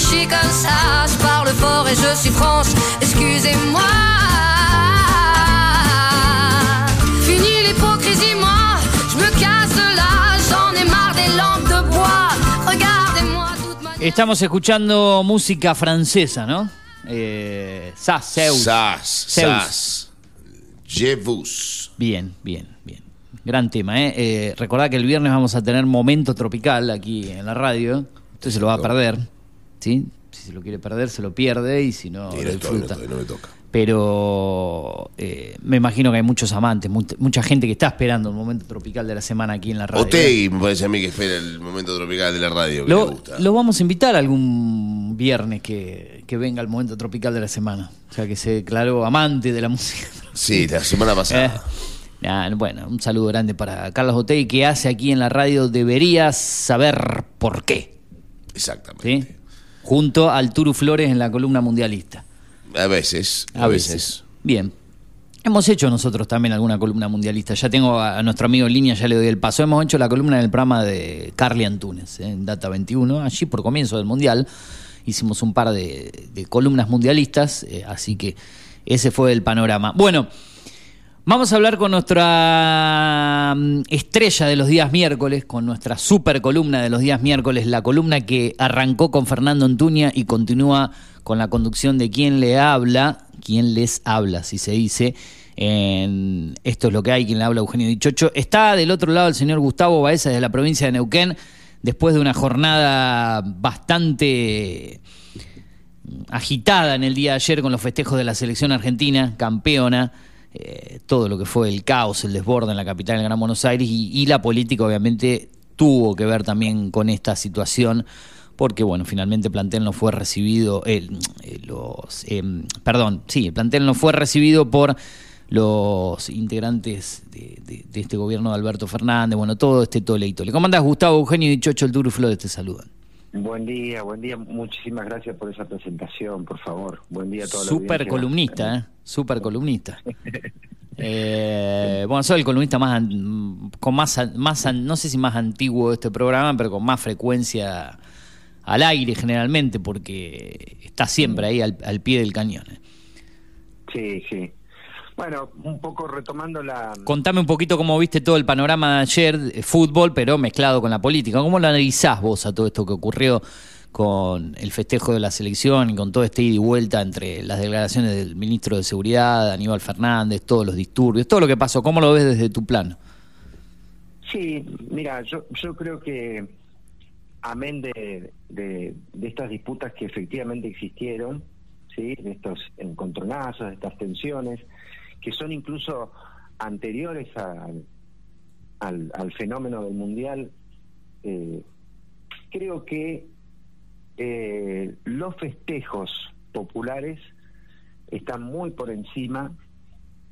A: suis comme ça. Je parle fort et je suis franche, excusez-moi. Fini l'hypocrisie, moi, je me casse de là. J'en ai marre des lampes de bois. Regardez-moi toute ma.
B: Estamos escuchando música francesa, ¿no? Eh, Sas, Zeus.
C: Sas,
B: Zeus.
C: Sas. Jevus.
B: Bien, bien, bien. Gran tema, ¿eh? eh recordá que el viernes vamos a tener momento tropical aquí en la radio. Usted se lo va a perder, ¿sí? Si se lo quiere perder, se lo pierde y si no, lo
C: no, estoy, no,
B: disfruta.
C: estoy, no me toca.
B: Pero eh, me imagino que hay muchos amantes, mu- mucha gente que está esperando el momento tropical de la semana aquí en la radio.
C: Otegi me parece a mí que espera el momento tropical de la radio. Que le
B: Lo,
C: gusta.
B: lo vamos a invitar algún viernes que, que venga el momento tropical de la semana. O sea, que se declaró amante de la música.
C: Sí, la semana pasada.
B: Eh, Ah, bueno, un saludo grande para Carlos Otey, que hace aquí en la radio Deberías saber por qué.
C: Exactamente.
B: ¿sí? Junto al Turu Flores en la columna mundialista.
C: A veces.
B: A veces. Bien. Hemos hecho nosotros también alguna columna mundialista. Ya tengo a, nuestro amigo en línea, ya le doy el paso. Hemos hecho la columna en el programa de Carly Antunes, ¿eh? en Data 21, allí por comienzo del Mundial. Hicimos un par de, de columnas mundialistas, eh, así que ese fue el panorama. Bueno, vamos a hablar con nuestra mm, estrella de los días miércoles, con nuestra super columna de los días miércoles, la columna que arrancó con Fernando Antuña y continúa con la conducción de quien le habla, quien les habla, si se dice. En Esto es lo que hay, quien le habla Eugenio Dichocho. Está del otro lado el señor Gustavo Baeza de la provincia de Neuquén, después de una jornada bastante agitada en el día de ayer con los festejos de la selección argentina, campeona, eh, todo lo que fue el caos, el desborde en la capital del Gran Buenos Aires y, la política obviamente tuvo que ver también con esta situación porque bueno, finalmente el plantel no fue recibido, el, eh, los, eh, perdón, sí, el plantel no fue recibido por los integrantes de, este gobierno de Alberto Fernández, bueno, todo este toleito. ¿Le comandás Gustavo Eugenio y Chocho el Turu Flores te saludan?
I: Buen día, buen día. Muchísimas gracias por esa presentación, por favor. Buen día a todos.
B: Super columnista, ¿eh? Super columnista. Eh, bueno, soy el columnista más, con más, más no sé si más antiguo de este programa, pero con más frecuencia al aire generalmente, porque está siempre ahí al, al pie del cañón. ¿eh?
I: Sí, sí. Bueno, un poco retomando la...
B: Contame un poquito cómo viste todo el panorama de ayer, fútbol, pero mezclado con la política. ¿Cómo lo analizás vos a todo esto que ocurrió con el festejo de la selección y con todo este ida y vuelta entre las declaraciones del ministro de Seguridad, Aníbal Fernández, todos los disturbios, todo lo que pasó? ¿Cómo lo ves desde tu plano?
I: Sí, mira, yo, yo creo que amén de, de, de estas disputas que efectivamente existieron, ¿sí? de estos encontronazos, de estas tensiones, que son incluso anteriores al, al, al fenómeno del Mundial, eh, creo que eh, los festejos populares están muy por encima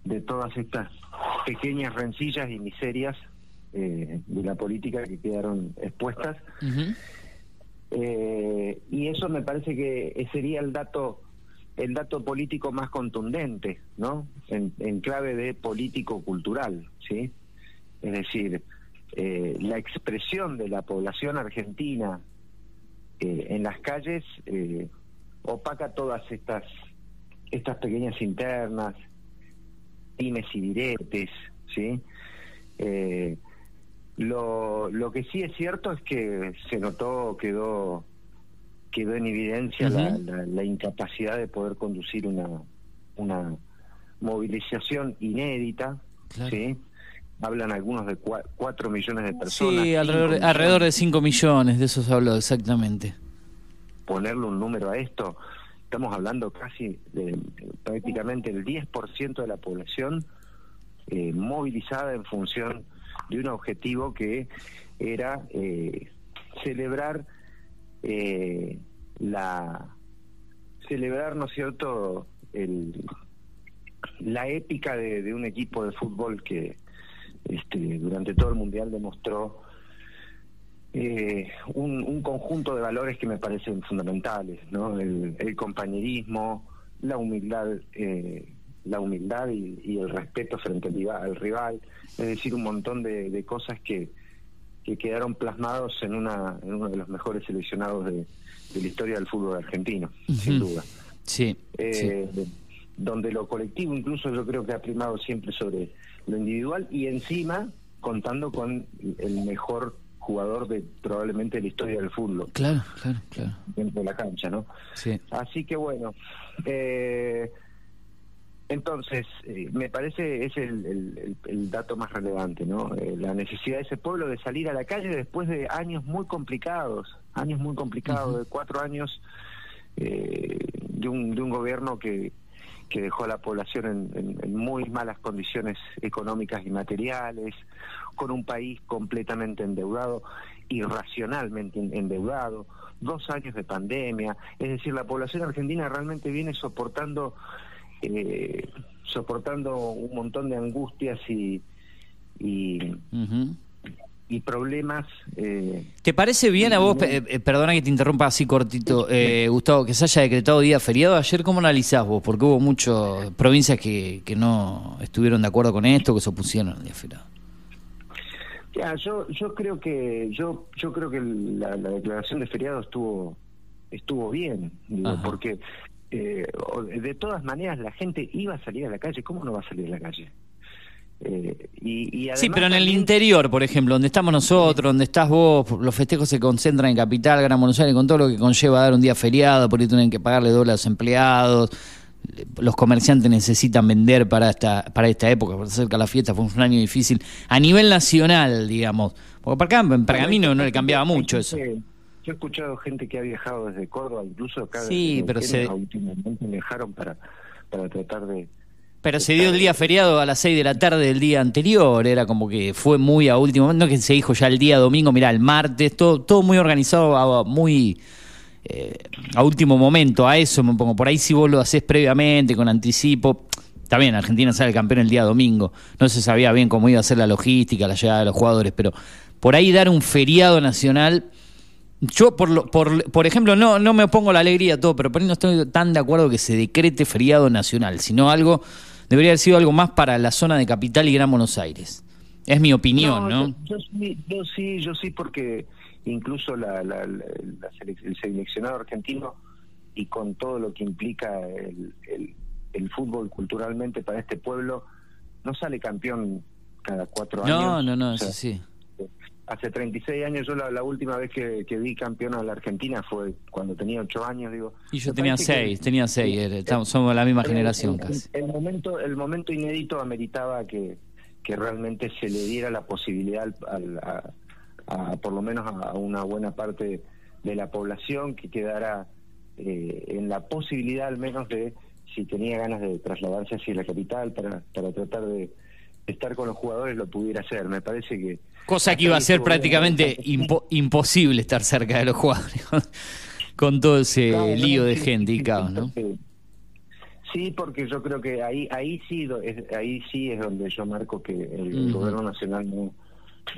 I: de todas estas pequeñas rencillas y miserias eh, de la política que quedaron expuestas. Eh, y eso me parece que sería el dato el dato político más contundente, ¿no? En, clave de político cultural, ¿sí? Es decir, eh, la expresión de la población argentina eh, en las calles eh, opaca todas estas estas pequeñas internas, dimes y diretes, ¿sí? Lo, lo que sí es cierto es que se notó, quedó quedó en evidencia la, la- la incapacidad de poder conducir una una movilización inédita, ¿sí? Hablan algunos de cua- cuatro millones de personas.
B: Sí,
I: cinco
B: alrededor,
I: millones.
B: alrededor de 5 millones, de eso se habló exactamente.
I: ponerle un número a esto, estamos hablando casi de prácticamente el 10% de la población eh, movilizada en función de un objetivo que era eh, celebrar eh, la celebrar, ¿no es cierto?, el, la épica de, un equipo de fútbol que este, durante todo el mundial demostró eh, un, un conjunto de valores que me parecen fundamentales, ¿no? El, el compañerismo, la humildad, eh, la humildad y, el respeto frente al rival, es decir, un montón de, de cosas que, que quedaron plasmados en, una, en uno de los mejores seleccionados de, de la historia del fútbol argentino, sin duda.
B: Sí.
I: Eh, donde lo colectivo incluso yo creo que ha primado siempre sobre lo individual y encima contando con el mejor jugador de probablemente la historia del fútbol
B: Claro, claro, claro.
I: dentro de la cancha, ¿no?
B: Sí.
I: Así que bueno, eh, entonces eh, me parece es el, el- el- el dato más relevante, ¿no? Eh, la necesidad de ese pueblo de salir a la calle después de años muy complicados, años muy complicados, de cuatro años eh, de, un, de un gobierno que, que dejó a la población en, en- en muy malas condiciones económicas y materiales, con un país completamente endeudado, irracionalmente en- endeudado, dos años de pandemia, es decir, la población argentina realmente viene soportando eh, soportando un montón de angustias y, y, problemas. eh,
B: ¿Te parece bien a vos, eh, eh, perdona que te interrumpa así cortito, eh, Gustavo, que se haya decretado día feriado ayer? ¿Cómo analizás vos? Porque hubo muchas provincias que, que no estuvieron de acuerdo con esto, que se opusieron al día feriado.
I: Ya, yo yo creo que yo yo creo que la, la declaración de feriado estuvo estuvo bien, digo, porque eh, de todas maneras la gente iba a salir a la calle, ¿cómo no va a salir a la calle? Eh, y, y
B: Sí, pero en el
I: también-
B: interior, por ejemplo, donde estamos nosotros, donde estás vos, los festejos se concentran en Capital, Gran Buenos Aires, con todo lo que conlleva dar un día feriado, por ahí tienen que pagarle doble a los empleados, los comerciantes necesitan vender para esta para esta época, porque se acerca la fiesta, fue un año difícil. A nivel nacional, digamos, porque para acá, en Pergamino no le cambiaba mucho eso.
I: Yo he escuchado gente que ha viajado desde Córdoba, incluso acá
B: Sí, pero se-
I: momento viajaron para, para tratar de...
B: Pero se dio el día feriado a las 6 de la tarde del día anterior, era como que fue muy a último momento, no que se dijo ya el día domingo, mira, el martes, todo, todo muy organizado, a- muy eh, a último momento, a eso me pongo. Por ahí si vos lo haces previamente, con anticipo, está bien, Argentina sale campeón el día domingo, no se sabía bien cómo iba a ser la logística, la llegada de los jugadores, pero por ahí dar un feriado nacional... Yo, por, lo- por, por ejemplo, no, no me opongo a la alegría a todo, pero por ahí no estoy tan de acuerdo que se decrete feriado nacional, sino algo, debería haber sido algo más para la zona de Capital y Gran Buenos Aires. Es mi opinión, ¿no?
I: Yo, yo sí, yo sí, yo sí, porque incluso la, la- la- selec- el seleccionado argentino y con todo lo que implica el, el- el fútbol culturalmente para este pueblo, no sale campeón cada cuatro
B: No,
I: años.
B: no, no,
I: O
B: eso
I: sea,
B: sí.
I: Hace 36 años, yo la, la última vez que, que vi campeón a la Argentina fue cuando tenía 8 años, digo.
B: Y yo tenía
I: parece que-
B: seis, tenía seis, era- estamos- somos de la misma
I: el-
B: generación
I: el-
B: casi.
I: El momento, el momento inédito ameritaba que, que realmente se le diera la posibilidad al- a, a- por lo menos a, a una buena parte de la población que quedara eh, en la posibilidad al menos de si tenía ganas de trasladarse hacia la capital para, para tratar de estar con los jugadores lo pudiera hacer. Me parece que
B: Cosa que iba a ser prácticamente impo- imposible estar cerca de los jugadores, con todo ese
I: Claro,
B: lío de gente y caos,
I: sí,
B: ¿no?
I: porque- Sí, porque yo creo que ahí ahí sí ahí sí es donde yo marco que el gobierno nacional no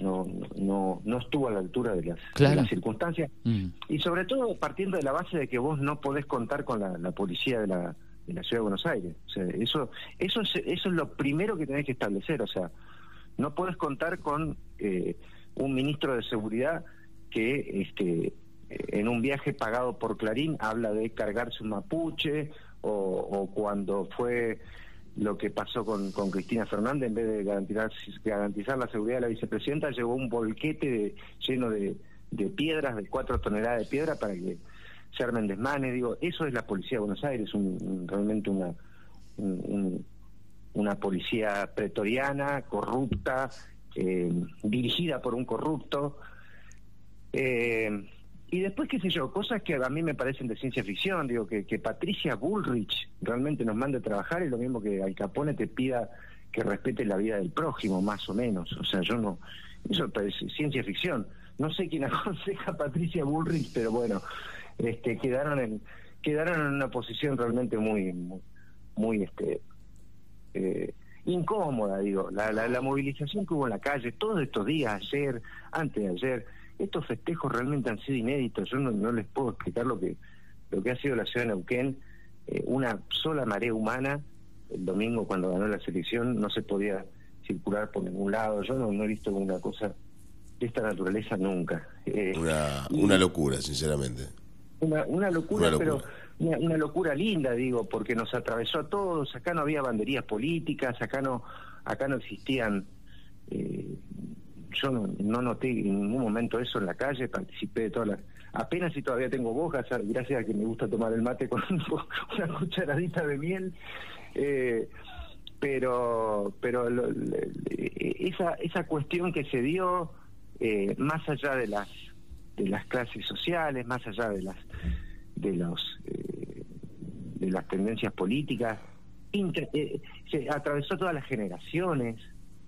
I: no no no estuvo a la altura de las, de las circunstancias
B: Mm.
I: y sobre todo partiendo de la base de que vos no podés contar con la, la policía de la de la ciudad de Buenos Aires. O sea, eso eso es, eso es lo primero que tenés que establecer, o sea, no podés contar con eh, un ministro de seguridad que este en un viaje pagado por Clarín habla de cargarse un mapuche o, cuando fue lo que pasó con, con Cristina Fernández, en vez de garantizar, garantizar la seguridad de la vicepresidenta, llevó un bolquete de- lleno de, de piedras, de cuatro toneladas de piedra para que se armen desmanes. Digo, eso es la policía de Buenos Aires, un- realmente una, un- un- una policía pretoriana, corrupta, eh, dirigida por un corrupto. Eh, y después, qué sé yo, cosas que a mí me parecen de ciencia ficción, digo, que, que Patricia Bullrich realmente nos mande a trabajar es lo mismo que Al Capone te pida que respete la vida del prójimo, más o menos. O sea, yo no, eso es ciencia ficción. No sé quién aconseja a Patricia Bullrich, pero bueno, este, quedaron en, quedaron en una posición realmente muy, muy, muy, este, eh, incómoda, digo. La, la, la movilización que hubo en la calle todos estos días, ayer, antes de ayer, estos festejos realmente han sido inéditos. Yo no, no les puedo explicar lo que lo que ha sido la ciudad de Neuquén. Eh, una sola marea humana. El domingo, cuando ganó la selección, no se podía circular por ningún lado. Yo no, no he visto una cosa de esta naturaleza nunca. Eh,
C: Una, una locura, sinceramente.
I: una, una locura,
C: Una locura.
I: pero una, locura linda, digo, porque nos atravesó a todos. Acá no había banderías políticas, acá no, acá no existían. eh, yo no, no noté en ningún momento eso en la calle, participé de todas las. Apenas si todavía tengo bojas, gracias a que me gusta tomar el mate con una cucharadita de miel. eh, pero pero lo- esa esa cuestión que se dio eh, más allá de las de las clases sociales más allá de las de los eh, de las tendencias políticas inter- eh, se atravesó todas las generaciones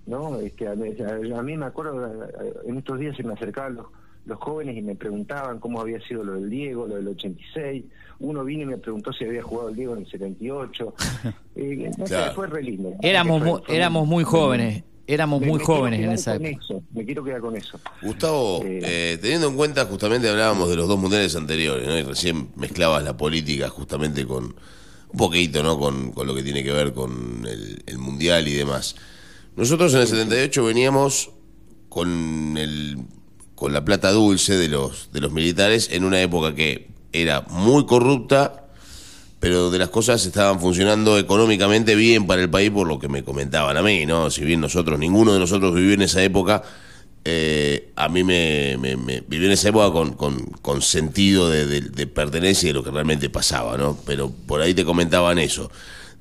I: no este a, mí- a- a mí me acuerdo eh, en estos días se me acercaban los los jóvenes y me preguntaban cómo había sido lo del Diego, lo del 86. Uno vino y me preguntó si había jugado el Diego en el 78. Eh, no sé, fue re lindo.
B: Éramos,
I: Fue-
B: mu-
I: fue
B: éramos muy jóvenes. Éramos
I: Me-
B: muy
I: me
B: jóvenes en esa época.
I: eso, me quiero quedar con eso.
C: Gustavo, eh, teniendo en cuenta, justamente hablábamos de los dos mundiales anteriores, ¿no? Y recién mezclabas la política justamente con un poquito, ¿no? Con, con lo que tiene que ver con el, el mundial y demás. Nosotros en el 78 veníamos con el con la plata dulce de los de los militares en una época que era muy corrupta, pero donde las cosas estaban funcionando económicamente bien para el país por lo que me comentaban a mí, ¿no? Si bien nosotros, ninguno de nosotros vivió en esa época, eh, a mí me, me, en esa época con, con, sentido de, de- de pertenencia y de lo que realmente pasaba, ¿no? Pero por ahí te comentaban eso.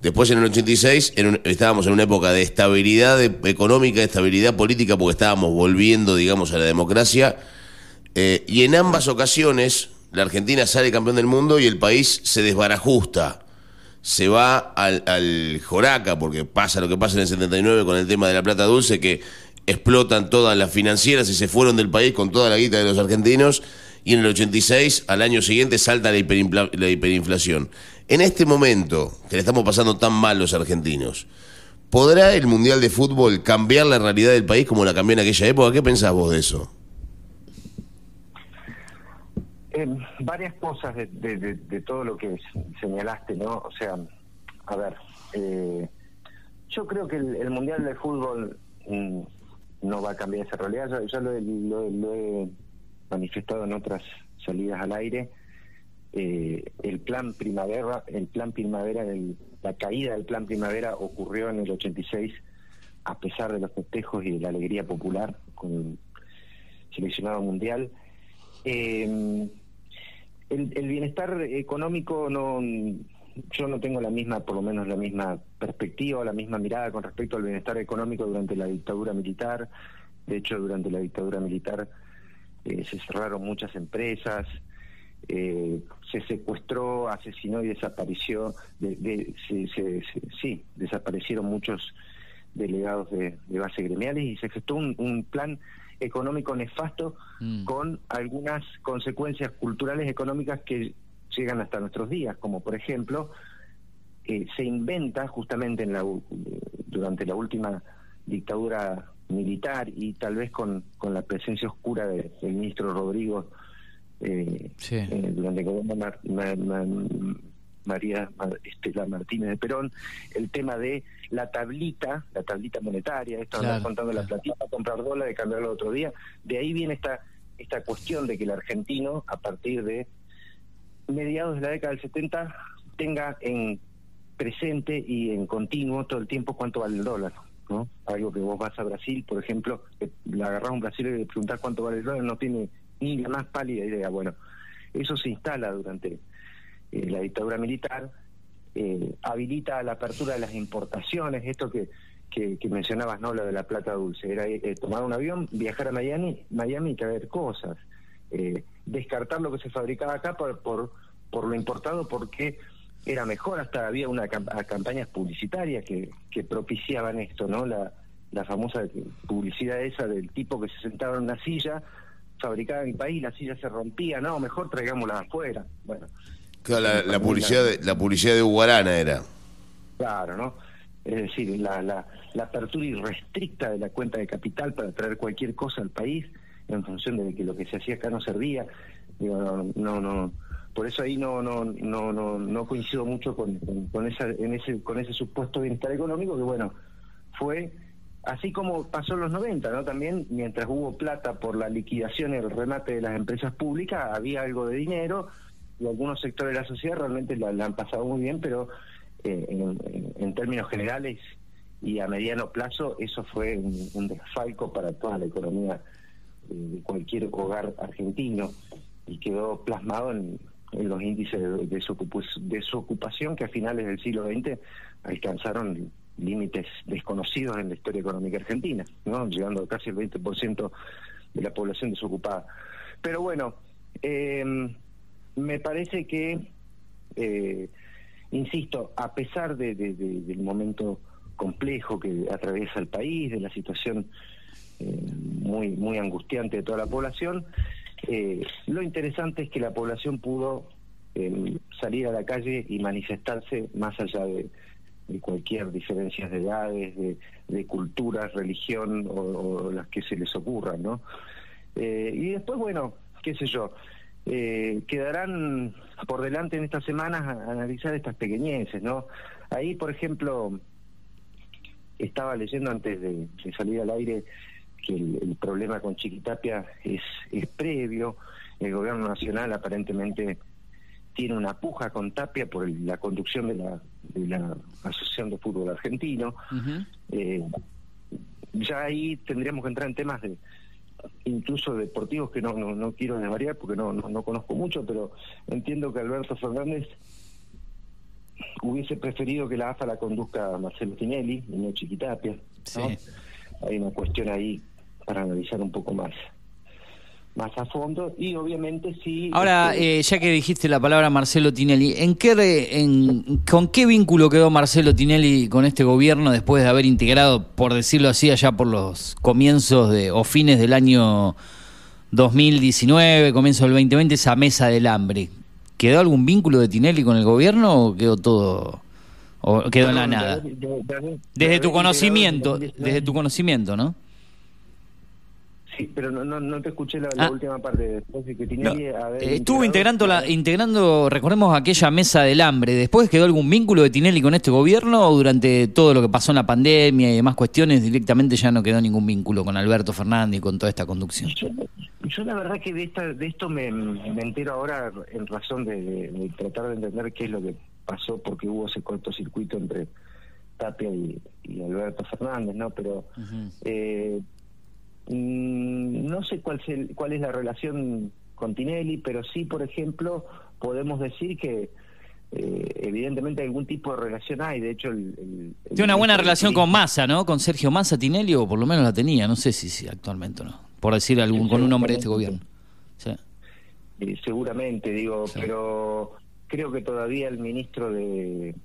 C: Después en el 86 en un- estábamos en una época de estabilidad de- económica, de estabilidad política, porque estábamos volviendo, digamos, a la democracia. Eh, y en ambas ocasiones la Argentina sale campeón del mundo y el país se desbarajusta. Se va al, Joraca, porque pasa lo que pasa en el 79 con el tema de la plata dulce, que explotan todas las financieras y se fueron del país con toda la guita de los argentinos. Y en el 86, al año siguiente, salta la, la hiperinflación. En este momento, que le estamos pasando tan mal los argentinos, ¿podrá el Mundial de Fútbol cambiar la realidad del país como la cambió en aquella época? ¿Qué pensás vos de eso?
I: Eh, varias cosas de, de- todo lo que señalaste, ¿no? O sea, a ver, eh, yo creo que el, Mundial de Fútbol mm, no va a cambiar esa realidad, ya lo, lo lo he manifestado en otras salidas al aire. Eh, el plan primavera, el plan primavera, el- la caída del plan primavera ocurrió en el 86 a pesar de los festejos y de la alegría popular con el seleccionado mundial. Eh, el, bienestar económico no yo no tengo la misma por lo menos la misma perspectiva la misma mirada con respecto al bienestar económico durante la dictadura militar. De hecho durante la dictadura militar eh, se cerraron muchas empresas eh, se secuestró asesinó y desapareció de- de- se- se- sí desaparecieron muchos delegados de, de base gremiales y se gestó un, un plan económico nefasto
B: Mm.
I: con algunas consecuencias culturales económicas que llegan hasta nuestros días, como por ejemplo eh, se inventa justamente en la, durante la última dictadura militar y tal vez con, con la presencia oscura de- del ministro Rodrigo eh,
B: Sí.
I: eh, durante el gobierno María Ma- Estela Martínez de Perón, el tema de la tablita, la tablita monetaria, esto
B: Claro,
I: contando la platita, comprar dólares, cambiarlo otro día, de ahí viene esta esta cuestión de que el argentino, a partir de mediados de la década del 70, tenga en presente y en continuo todo el tiempo cuánto vale el dólar. ¿no? Algo que vos vas a Brasil, por ejemplo, le agarrás a un brasileño y le preguntás cuánto vale el dólar, no tiene ni la más pálida idea. Bueno, eso se instala durante eh, la dictadura militar, eh, habilita la apertura de las importaciones, esto que, que, que mencionabas, ¿no? Lo de la plata dulce, era eh, tomar un avión, viajar a Miami, Miami y traer cosas, descartar lo que se fabricaba acá por, por, lo importado porque era mejor, hasta había una campañas publicitarias que, que propiciaban esto, ¿no? La, la famosa publicidad esa del tipo que se sentaba en una silla, fabricaba en el país, la silla se rompía, no, mejor traigámosla afuera. Bueno,
C: Claro, la, la publicidad de, la publicidad de Uguarana era.
I: Claro, ¿no? Es decir, la, la, la apertura irrestricta de la cuenta de capital para traer cualquier cosa al país en función de que lo que se hacía acá no servía. Digo, no, no, no. Por eso ahí no, no, no, no, no coincido mucho con, con, con esa, en ese, con ese supuesto bienestar económico que bueno, fue así como pasó en los 90, ¿no? También mientras hubo plata por la liquidación y el remate de las empresas públicas, había algo de dinero algunos sectores de la sociedad realmente la, han pasado muy bien, pero eh, en, términos generales y a mediano plazo eso fue un, un desfalco para toda la economía eh, de cualquier hogar argentino y quedó plasmado en, los índices de desocupación que a finales del siglo XX alcanzaron límites desconocidos en la historia económica argentina, ¿no? llegando a casi el 20% de la población desocupada. Pero bueno, eh, me parece que, eh, insisto, a pesar de- de- de- del momento complejo que atraviesa el país, de la situación eh, muy, muy angustiante de toda la población, eh, lo interesante es que la población pudo eh, salir a la calle y manifestarse más allá de, de cualquier diferencia de edades, de, de culturas, religión o, o las que se les ocurran, ¿no? Eh, y después, bueno, qué sé yo, eh, quedarán por delante en estas semanas a, analizar estas pequeñeces, ¿no? Ahí, por ejemplo, estaba leyendo antes de, de salir al aire que el, el, problema con Chiquitapia es, es previo, el gobierno nacional aparentemente tiene una puja con Tapia por el, la conducción de la, de la Asociación de Fútbol Argentino. Uh -huh. eh, ya ahí tendríamos que entrar en temas de incluso deportivos que no, no, no quiero desvariar porque no, no, no, conozco mucho, pero entiendo que Alberto Fernández hubiese preferido que la AFA la conduzca Marcelo Tinelli no Chiquitapia. ¿no? Sí. Hay una cuestión ahí para analizar un poco más más a fondo y obviamente sí.
B: Ahora, este... eh, ya que dijiste la palabra Marcelo Tinelli, ¿en qué en, ¿con qué vínculo quedó Marcelo Tinelli con este gobierno después de haber integrado, por decirlo así, allá por los comienzos de o fines del año 2019, comienzo del 2020, esa mesa del hambre? ¿Quedó algún vínculo de Tinelli con el gobierno o quedó todo o quedó en la nada? Desde tu conocimiento, desde tu conocimiento, ¿no?
I: Sí, pero no, no, no te escuché la, la ah. última parte. Que Tinelli
B: no. haber eh, Estuvo integrando, la, integrando, recordemos, aquella mesa del hambre. ¿Después quedó algún vínculo de Tinelli con este gobierno o durante todo lo que pasó en la pandemia y demás cuestiones directamente ya no quedó ningún vínculo con Alberto Fernández y con toda esta conducción?
I: Yo, yo la verdad que de, esta, de esto me, me entero ahora en razón de, de, de, tratar de entender qué es lo que pasó porque hubo ese cortocircuito entre Tapia y, y Alberto Fernández, ¿no? Pero... Uh -huh. eh, Mm, no sé cuál, es cuál es la relación con Tinelli, pero sí, por ejemplo, podemos decir que eh, evidentemente algún tipo de relación hay. De hecho, el, el,
B: tiene una buena relación con Massa, ¿no? Con Sergio Massa Tinelli, o por lo menos la tenía. No sé si, si actualmente no. Por decir algún con un nombre de este gobierno.
I: Sí. Eh, seguramente, digo, sí. pero creo que todavía el ministro de,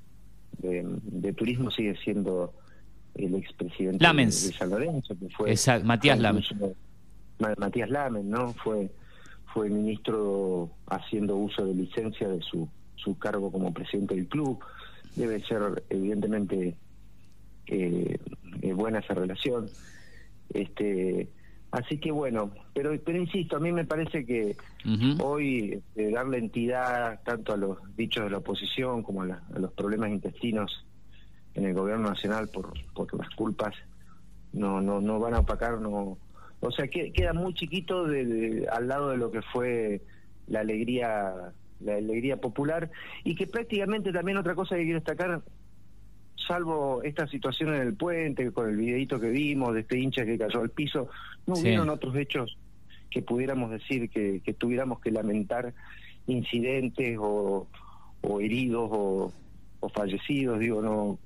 I: de, de Turismo sigue siendo el expresidente
B: Lamens.
I: de San Lorenzo, que fue
B: Exacto, Matías Lamens.
I: Matías Lamens, ¿no? Fue fue ministro haciendo uso de licencia de su su cargo como presidente del club. Debe ser evidentemente eh, eh, buena esa relación. Este, así que bueno, pero pero insisto, a mí me parece que uh -huh. hoy eh, darle entidad tanto a los dichos de la oposición como a, la, a los problemas intestinos en el gobierno nacional por, por las culpas no no no van a opacar no o sea que, queda muy chiquito de, de, al lado de lo que fue la alegría la alegría popular y que prácticamente también otra cosa que quiero destacar salvo esta situación en el puente con el videito que vimos de este hincha que cayó al piso no sí. hubieron otros hechos que pudiéramos decir que, que tuviéramos que lamentar incidentes o, o heridos o, o fallecidos digo no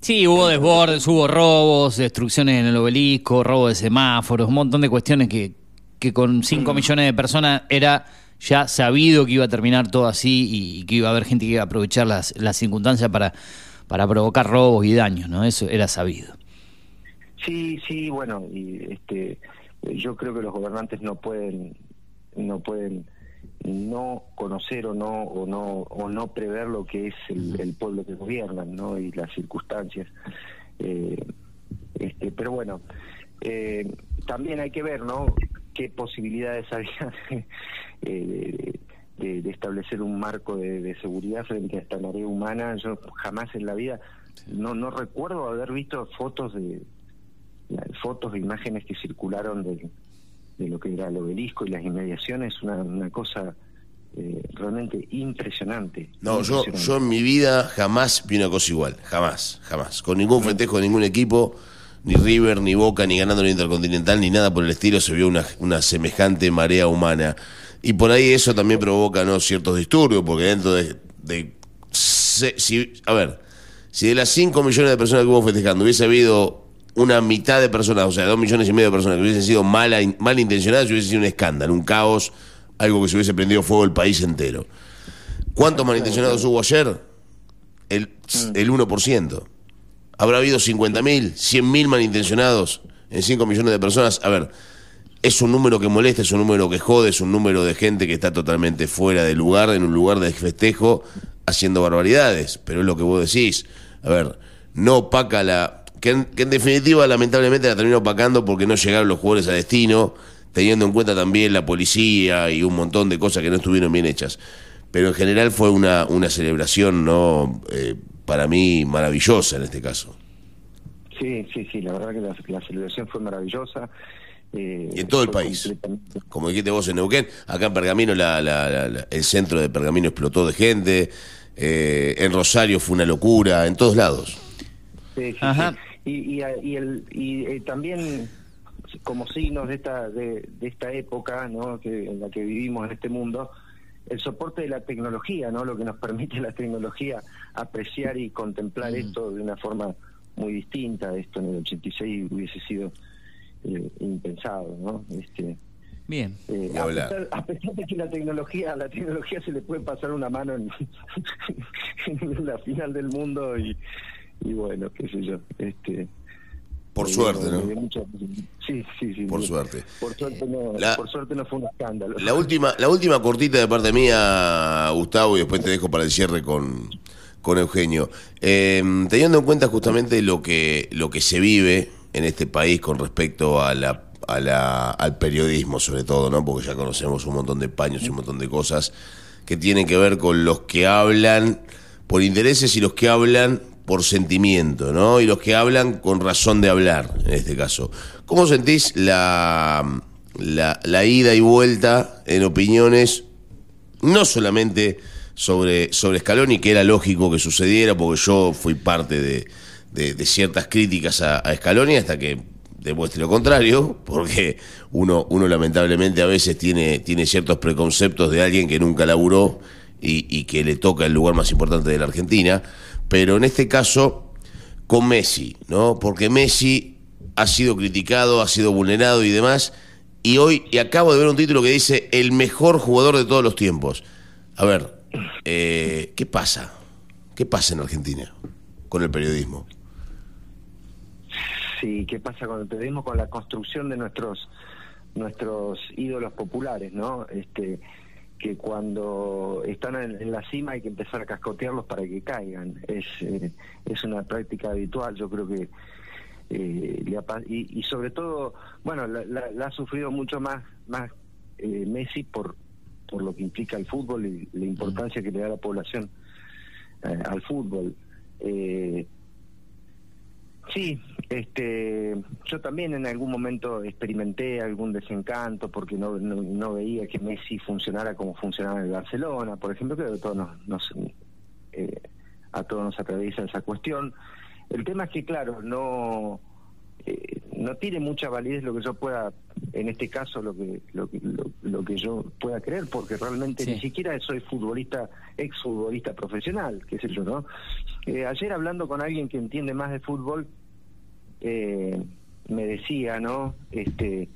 B: Sí, hubo desbordes, hubo robos, destrucciones en el obelisco, robo de semáforos, un montón de cuestiones que, que con 5 millones de personas era ya sabido que iba a terminar todo así y, que iba a haber gente que iba a aprovechar las, las circunstancias para, para provocar robos y daños, ¿no? Eso era sabido.
I: Sí, sí, bueno, y este, yo creo que los gobernantes no pueden, no pueden no conocer o no o no o no prever lo que es el, el pueblo que gobiernan no y las circunstancias. Eh, este pero bueno eh, también hay que ver no qué posibilidades había eh, de, de, establecer un marco de, de, seguridad frente a esta marea humana. Yo jamás en la vida no no recuerdo haber visto fotos de fotos de imágenes que circularon de de lo que era el obelisco y las inmediaciones, una, una cosa eh, realmente impresionante.
C: No,
I: impresionante.
C: Yo, yo en mi vida jamás vi una cosa igual, jamás, jamás. Con ningún festejo de ningún equipo, ni River, ni Boca, ni ganando el Intercontinental, ni nada por el estilo, se vio una, una semejante marea humana. Y por ahí eso también provoca ¿no? ciertos disturbios, porque dentro de... de se, si, a ver, si de las 5 millones de personas que hubo festejando hubiese habido una mitad de personas, o sea, dos millones y medio de personas que hubiesen sido mal, mal intencionadas, hubiese sido un escándalo, un caos, algo que se hubiese prendido fuego el país entero. ¿Cuántos malintencionados hubo ayer? El, el 1%. ¿Habrá habido 50.000, 100.000 malintencionados en 5 millones de personas? A ver, es un número que molesta, es un número que jode, es un número de gente que está totalmente fuera de lugar, en un lugar de festejo, haciendo barbaridades. Pero es lo que vos decís. A ver, no opaca la... Que en, que en definitiva lamentablemente la terminó opacando porque no llegaron los jugadores a destino, teniendo en cuenta también la policía y un montón de cosas que no estuvieron bien hechas. Pero en general fue una, una celebración, ¿no? Eh, para mí maravillosa en este caso.
I: Sí, sí, sí, la verdad que la, la celebración fue maravillosa. Eh,
C: Y en todo el país.
I: completamente-
C: Como dijiste vos en Neuquén, acá en Pergamino la- la- la- la- el centro de Pergamino explotó de gente, eh, en Rosario fue una locura, en todos lados.
I: Sí, sí,
B: Ajá.
I: sí. Y, y, y el, y eh, también como signos de esta de, de esta época ¿no? que, en la que vivimos en este mundo, el soporte de la tecnología, ¿no? lo que nos permite la tecnología apreciar y contemplar esto de una forma muy distinta. Esto en el 86 hubiese sido eh, impensado. ¿no? Este,
B: Bien.
I: eh, pesar, a pesar de que la tecnología, a la tecnología se le puede pasar una mano en, en la final del mundo y, y bueno, qué sé yo. Este,
C: Por
I: me
C: suerte, ¿no?
I: sí, sí, sí.
C: Por suerte.
I: Por suerte no,
C: La-
I: por suerte no fue un escándalo.
C: La última, la última cortita de parte mía, Gustavo, y después te dejo para el cierre con, con Eugenio. Eh, teniendo en cuenta justamente lo que, lo que se vive en este país con respecto a la, a la, al periodismo, sobre todo, ¿no? Porque ya conocemos un montón de paños y un montón de cosas que tienen que ver con los que hablan por intereses y los que hablan por sentimiento, ¿no? Y los que hablan con razón de hablar, en este caso. ¿Cómo sentís la, la, la ida y vuelta en opiniones, no solamente sobre, sobre Scaloni, que era lógico que sucediera, porque yo fui parte de, de- ciertas críticas a, Scaloni hasta que demuestre lo contrario, porque uno, uno lamentablemente a veces tiene, tiene ciertos preconceptos de alguien que nunca laburó y que le toca el lugar más importante de la Argentina, pero en este caso con Messi, ¿no? Porque Messi ha sido criticado, ha sido vulnerado y demás, y hoy y acabo de ver un título que dice el mejor jugador de todos los tiempos. A ver, eh, ¿qué pasa? ¿Qué pasa en Argentina con el periodismo?
I: Sí, ¿qué pasa con el periodismo? Con la construcción de nuestros nuestros ídolos populares, ¿no? Este que cuando están en, en la cima hay que empezar a cascotearlos para que caigan. Es eh, es una práctica habitual, yo creo que eh, le y, y sobre todo, bueno, la, la- la ha sufrido mucho más más eh, Messi por por lo que implica el fútbol y la importancia que le da la población eh, al fútbol. Eh, Sí, este, yo también en algún momento experimenté algún desencanto porque no, no, no veía que Messi funcionara como funcionaba en el Barcelona, por ejemplo, creo que todos nos, nos, eh, a todos nos atraviesa esa cuestión. El tema es que, claro, no eh, no tiene mucha validez lo que yo pueda, en este caso, lo que lo, que- lo, lo que yo pueda creer, porque realmente
B: Sí.
I: ni siquiera soy futbolista, exfutbolista profesional, qué sé yo, ¿no? Eh, ayer hablando con alguien que entiende más de fútbol, eh, me decía, ¿no? Este,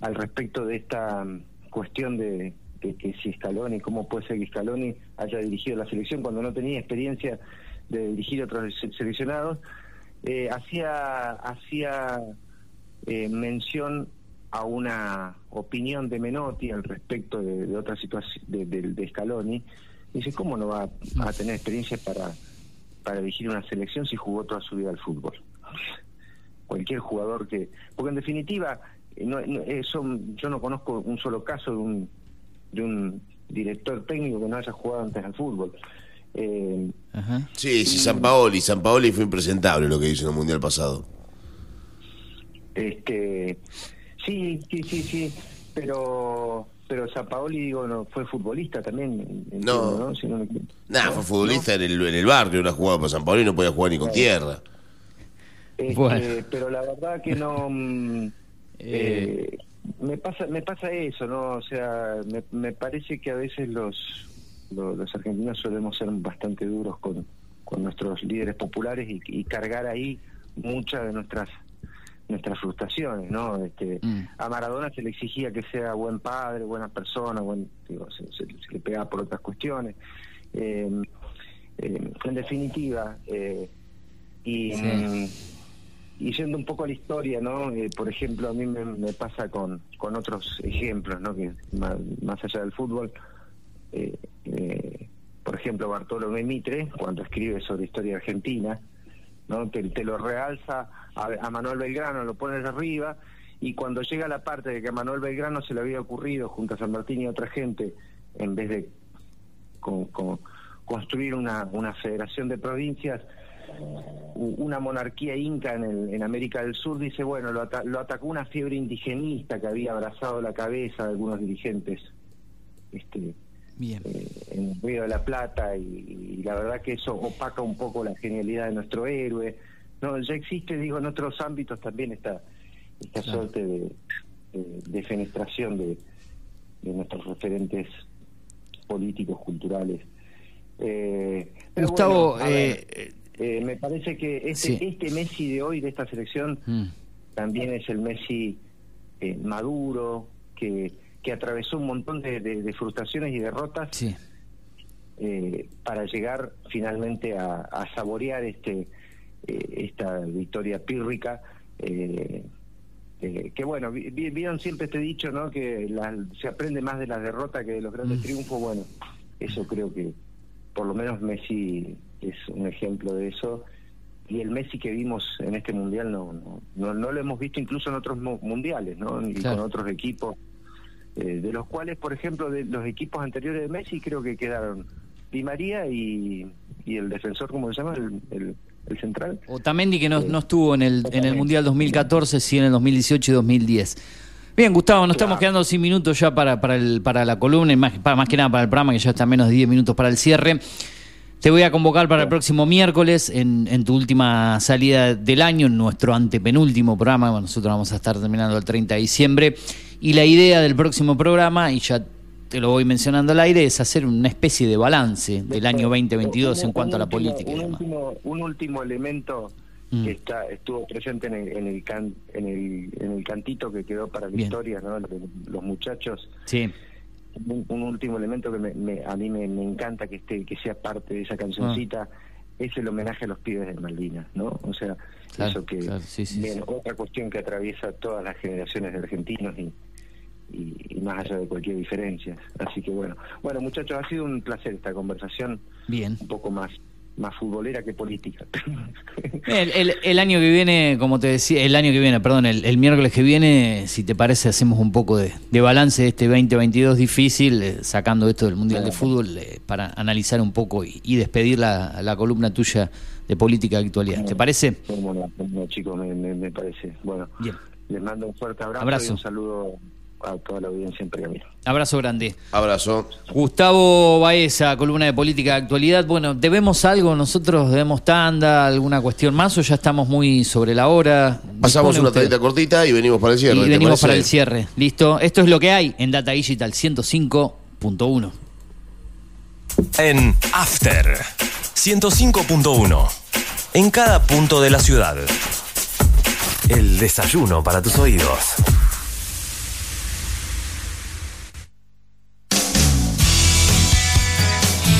I: al respecto de esta mm, cuestión de, que si Scaloni, cómo puede ser que Scaloni haya dirigido la selección cuando no tenía experiencia de dirigir otros se- seleccionados, eh, hacía hacía eh, mención a una opinión de Menotti al respecto de, otra situación de, de, de Scaloni. Dice, ¿cómo no va a tener experiencia para, para dirigir una selección si jugó toda su vida al fútbol? Cualquier jugador que... Porque en definitiva, eh, no, no, eso, yo no conozco un solo caso de un, de un director técnico que no haya jugado antes al fútbol. Eh,
B: Ajá.
C: Sí, sí, San Paoli, San Paoli fue impresentable lo que hizo en el Mundial pasado.
I: Este, sí, sí, sí, sí, pero pero Sapaoli digo no fue futbolista también. entiendo,
C: No.
I: ¿no? Si no
C: fue futbolista en, el, en el barrio, no jugaba para San Paoli, no podía jugar ni con tierra.
I: Este,
B: Bueno.
I: pero la verdad que no mm,
B: Eh.
I: eh, me pasa me pasa eso no o sea me, me parece que a veces los, los los argentinos solemos ser bastante duros con, con nuestros líderes populares y, y cargar ahí muchas de nuestras nuestras frustraciones no este
B: Mm.
I: a Maradona se le exigía que sea buen padre buena persona buen digo, se, se- se le pegaba por otras cuestiones Eh, eh, en definitiva eh, y
B: Sí.
I: Y yendo un poco a la historia, ¿no? Eh, por ejemplo, a mí me, pasa con, con otros ejemplos, ¿no? Que más, allá del fútbol, eh, eh, por ejemplo, Bartolomé Mitre, cuando escribe sobre historia argentina, ¿no? Te, lo realza a, a Manuel Belgrano, lo pones arriba, y cuando llega la parte de que a Manuel Belgrano se le había ocurrido, junto a San Martín y otra gente, en vez de con- con- construir una, una federación de provincias, una monarquía inca en, el- en América del Sur, dice, bueno, lo, ata- lo atacó una fiebre indigenista que había abrazado la cabeza de algunos dirigentes este,
B: Bien.
I: eh, en el Río de la Plata y, y la verdad que eso opaca un poco la genialidad de nuestro héroe. No, ya existe, digo, en otros ámbitos también esta, esta
B: Claro.
I: suerte de, de, de fenestración de, de nuestros referentes políticos, culturales. Eh, pero
B: Gustavo,
I: bueno,
B: eh,
I: eh, me parece que este,
B: sí.
I: este Messi de hoy, de esta selección,
B: mm,
I: también es el Messi eh, maduro, que, que atravesó un montón de, de- de frustraciones y derrotas
B: sí.
I: eh, para llegar finalmente a, a saborear este eh, esta victoria pírrica. eh, eh, que bueno, vi- vi- vieron siempre este dicho, ¿no? Que la- se aprende más de las derrotas que de los grandes
B: Mm.
I: triunfos. Bueno, eso creo que por lo menos Messi es un ejemplo de eso. Y el Messi que vimos en este mundial no no, no, no lo hemos visto incluso en otros mu- mundiales, ¿no? Y
B: Claro.
I: con otros equipos, eh, de los cuales, por ejemplo, de los equipos anteriores de Messi, creo que quedaron Di María y, y el defensor, ¿cómo se llama? El, el, el central.
B: Otamendi que no,
I: Sí.
B: no estuvo en el, en el. Mundial 2014, sí en el 2018 y 2010. Bien, Gustavo, nos estamos quedando sin minutos ya para, para, el, para la columna y más, para, más que nada para el programa, que ya está menos de 10 minutos para el cierre. Te voy a convocar para el próximo miércoles en, en tu última salida del año, en nuestro antepenúltimo programa. Bueno, nosotros vamos a estar terminando el 30 de diciembre. Y la idea del próximo programa, y ya te lo voy mencionando al aire, es hacer una especie de balance del año 2022 en
I: Un-
B: cuanto a la
I: último-
B: política.
I: Un último, un último elemento
B: Mm.
I: que está estuvo presente en el, en el, can- en el, en el cantito que quedó para la
B: Bien.
I: historia, ¿no? Los, los muchachos.
B: Sí.
I: Un, un último elemento que me- me- a mí me, me encanta que esté que sea parte de esa cancioncita es el homenaje a los pibes de Malvinas, ¿no? O sea,
B: Claro,
I: eso que
B: claro, sí, sí,
I: bien,
B: sí.
I: otra cuestión que atraviesa todas las generaciones de argentinos y, y, y más allá de cualquier diferencia. Así que bueno, bueno muchachos, ha sido un placer esta conversación,
B: Bien.
I: un poco más más futbolera que política.
B: El, el- el año que viene, como te decía, el año que viene, perdón, el, el miércoles que viene, si te parece, hacemos un poco de, de balance de este 2022 difícil, eh, sacando esto del Mundial de Fútbol, eh, para analizar un poco y, y despedir la, la columna tuya de política de actualidad. ¿Te parece?
I: Chicos, me, me, me parece. Bueno,
B: Bien.
I: les mando un fuerte abrazo,
B: Abrazo.
I: y un saludo a toda la audiencia en Pergamino.
B: Abrazo grande.
C: Abrazo.
B: Gustavo Baeza, columna de política de actualidad. Bueno, ¿debemos algo? ¿Nosotros debemos tanda? ¿Alguna cuestión más o ya estamos muy sobre la hora?
C: Pasamos una
B: usted.
C: tandita cortita y venimos para el cierre.
B: Y
C: ¿te
B: venimos para el cierre. ¿Listo? Esto es lo que hay en Data Digital 105.1.
E: En After 105.1. En cada punto de la ciudad. El desayuno para tus oídos.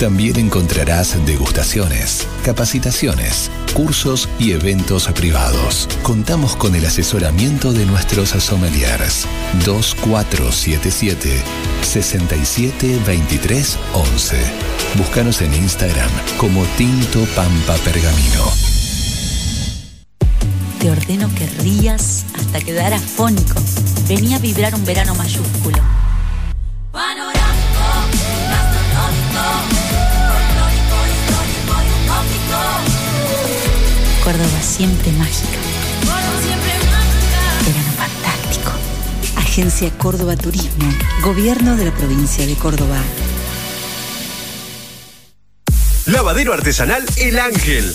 J: también encontrarás degustaciones, capacitaciones, cursos y eventos privados. Contamos con el asesoramiento de nuestros sommeliers. 2477 6723 11. Búscanos en Instagram como Tinto Pampa Pergamino.
K: Te ordeno que rías hasta quedar afónico. Venía a vibrar un verano mayúsculo. Panorámico, Córdoba siempre mágica. Verano fantástico. Agencia Córdoba Turismo. Gobierno de la provincia de Córdoba.
L: Lavadero artesanal El Ángel.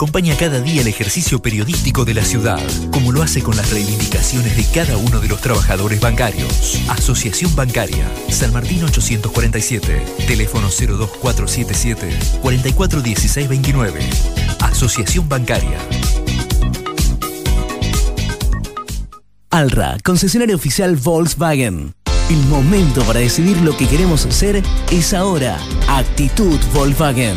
M: acompaña cada día el ejercicio periodístico de la ciudad, como lo hace con las reivindicaciones de cada uno de los trabajadores bancarios. Asociación Bancaria, San Martín 847, teléfono 02477 441629. Asociación Bancaria.
N: Alra, concesionario oficial Volkswagen. El momento para decidir lo que queremos hacer es ahora. Actitud Volkswagen.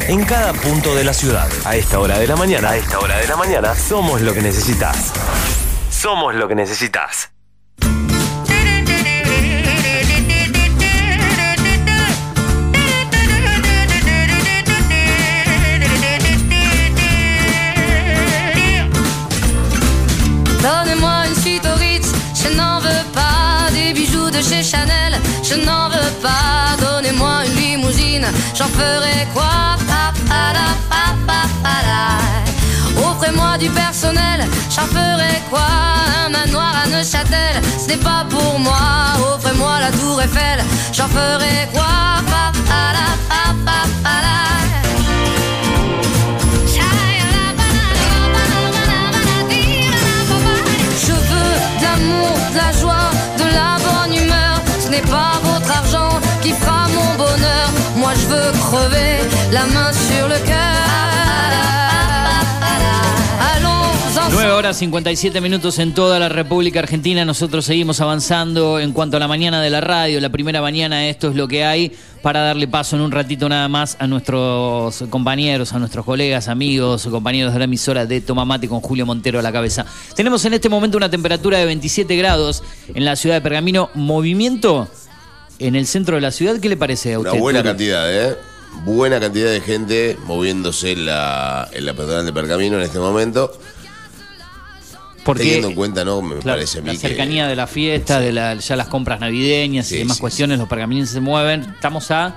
E: En cada punto de la ciudad, a esta hora de la mañana, a esta hora de la mañana, somos lo que necesitas. Somos lo que necesitas.
A: Donnez-moi une je n'en veux pas des bijoux de chez Chanel, je n'en veux pas. Donnez-moi une limousine, j'en ferai quoi Offrez-moi du personnel, j'en ferai quoi? Un manoir à Neuchâtel, ce n'est pas pour moi. Offrez-moi la tour Eiffel, j'en ferai quoi? Je veux de l'amour, de la joie, de la bonne humeur. Ce n'est pas Moi je veux crever la main sur le cœur. Allons ensemble.
B: 9 horas 57 minutos en toda la República Argentina. Nosotros seguimos avanzando en cuanto a la mañana de la radio. La primera mañana, esto es lo que hay para darle paso en un ratito nada más a nuestros compañeros, a nuestros colegas, amigos, compañeros de la emisora de Tomamate con Julio Montero a la cabeza. Tenemos en este momento una temperatura de 27 grados en la ciudad de Pergamino. Movimiento en el centro de la ciudad. ¿Qué le parece a
C: Una
B: usted?
C: buena
B: Turo?
C: cantidad, ¿eh? Buena cantidad de gente moviéndose en la, en la peatonal de Pergamino en este momento.
B: Porque-
C: Teniendo en cuenta, ¿no? Me
B: Claro,
C: parece a mí
B: la
C: que-
B: cercanía de la fiesta, de la, ya las compras navideñas y demás
C: sí,
B: cuestiones, los pergaminenses se mueven. Estamos a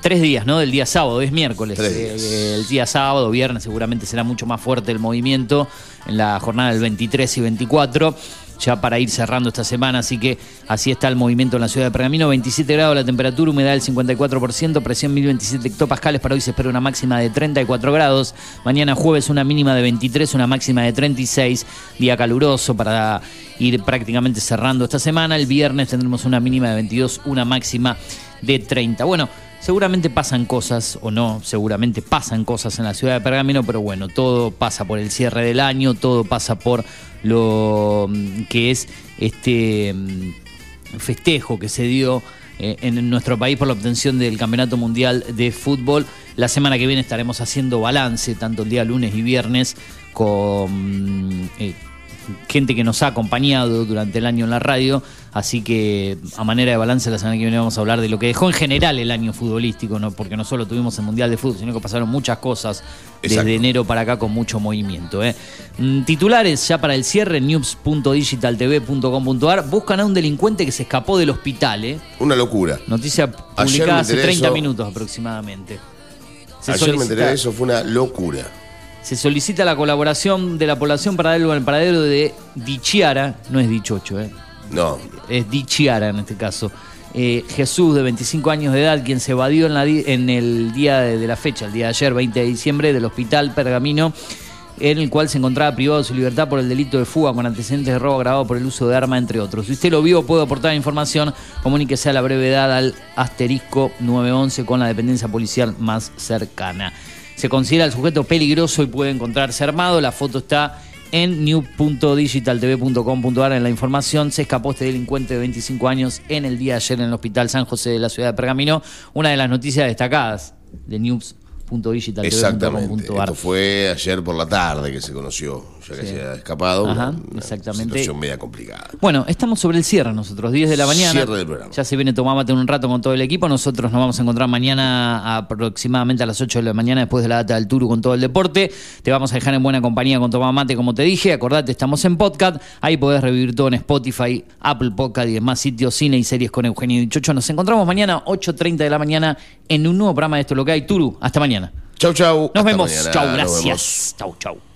B: tres días, ¿no? Del día sábado, es miércoles. Eh, eh, el día sábado, viernes, seguramente será mucho más fuerte el movimiento en la jornada del 23 y 24. Ya para ir cerrando esta semana, así que así está el movimiento en la ciudad de Pergamino. 27 grados la temperatura, humedad del 54%, presión 1027 hectopascales. Para hoy se espera una máxima de 34 grados. Mañana jueves una mínima de 23, una máxima de 36. Día caluroso para ir prácticamente cerrando esta semana. El viernes tendremos una mínima de 22, una máxima de 30. Bueno, seguramente pasan cosas, o no, seguramente pasan cosas en la ciudad de Pergamino, pero bueno, todo pasa por el cierre del año, todo pasa por lo mm, que es este mm, festejo que se dio eh, en nuestro país por la obtención del Campeonato Mundial de Fútbol. La semana que viene estaremos haciendo balance, tanto el día lunes y viernes, con eh, gente que nos ha acompañado durante el año en la radio. Así que, a manera de balance, la semana que viene vamos a hablar de lo que dejó en general el año futbolístico, ¿no? porque no solo tuvimos el Mundial de Fútbol, sino que pasaron muchas cosas
C: Exacto.
B: desde enero para acá con mucho movimiento. ¿eh? Mm, Titulares ya para el cierre, news.digitaltv.com.ar. Buscan a un delincuente que se escapó del hospital. ¿eh?
C: Una locura.
B: Noticia publicada hace
C: enteré
B: 30
C: eso.
B: minutos aproximadamente. Se
C: Ayer me enteré de eso, fue una locura.
B: Se solicita la colaboración de la población para darlo al paradero de Dichiara, no es Dichocho, ¿eh?
C: No.
B: es Dichiara en este caso. Eh, Jesús, de 25 años de edad, quien se evadió en, la en el día de, de la fecha, el día de ayer, 20 de diciembre, del hospital Pergamino, en el cual se encontraba privado de su libertad por el delito de fuga con antecedentes de robo agravado por el uso de arma, entre otros. Si usted lo vio puede aportar información, comuníquese a la brevedad al asterisco 911 con la dependencia policial más cercana. Se considera el sujeto peligroso y puede encontrarse armado. La foto está en new.digitaltv.com.ar en la información. Se escapó este delincuente de 25 años en el día de ayer en el Hospital San José de la ciudad de Pergamino. Una de las noticias destacadas de news.digitaltv.com.ar.
C: Esto fue ayer por la tarde que se conoció, ya que
B: Sí.
C: se ha escapado.
B: Ajá,
C: una- una
B: exactamente.
C: situación media complicada.
B: Bueno, estamos sobre el cierre nosotros, 10 de la mañana.
C: Cierre del programa.
B: Ya se viene Tomamate un rato con todo el equipo. Nosotros nos vamos a encontrar mañana aproximadamente a las 8 de la mañana después de la data del Turu con todo el deporte. Te vamos a dejar en buena compañía con Tomamate, como te dije. Acordate, estamos en podcast. Ahí podés revivir todo en Spotify, Apple Podcast y demás sitios, cine y series con Eugenio Dichocho. Nos encontramos mañana 8.30 de la mañana en un nuevo programa de Esto es lo que hay. Turu, hasta mañana.
C: Chau, chau.
B: Nos
C: Hasta
B: vemos.
C: mañana.
B: Chau, gracias. Chau, chau.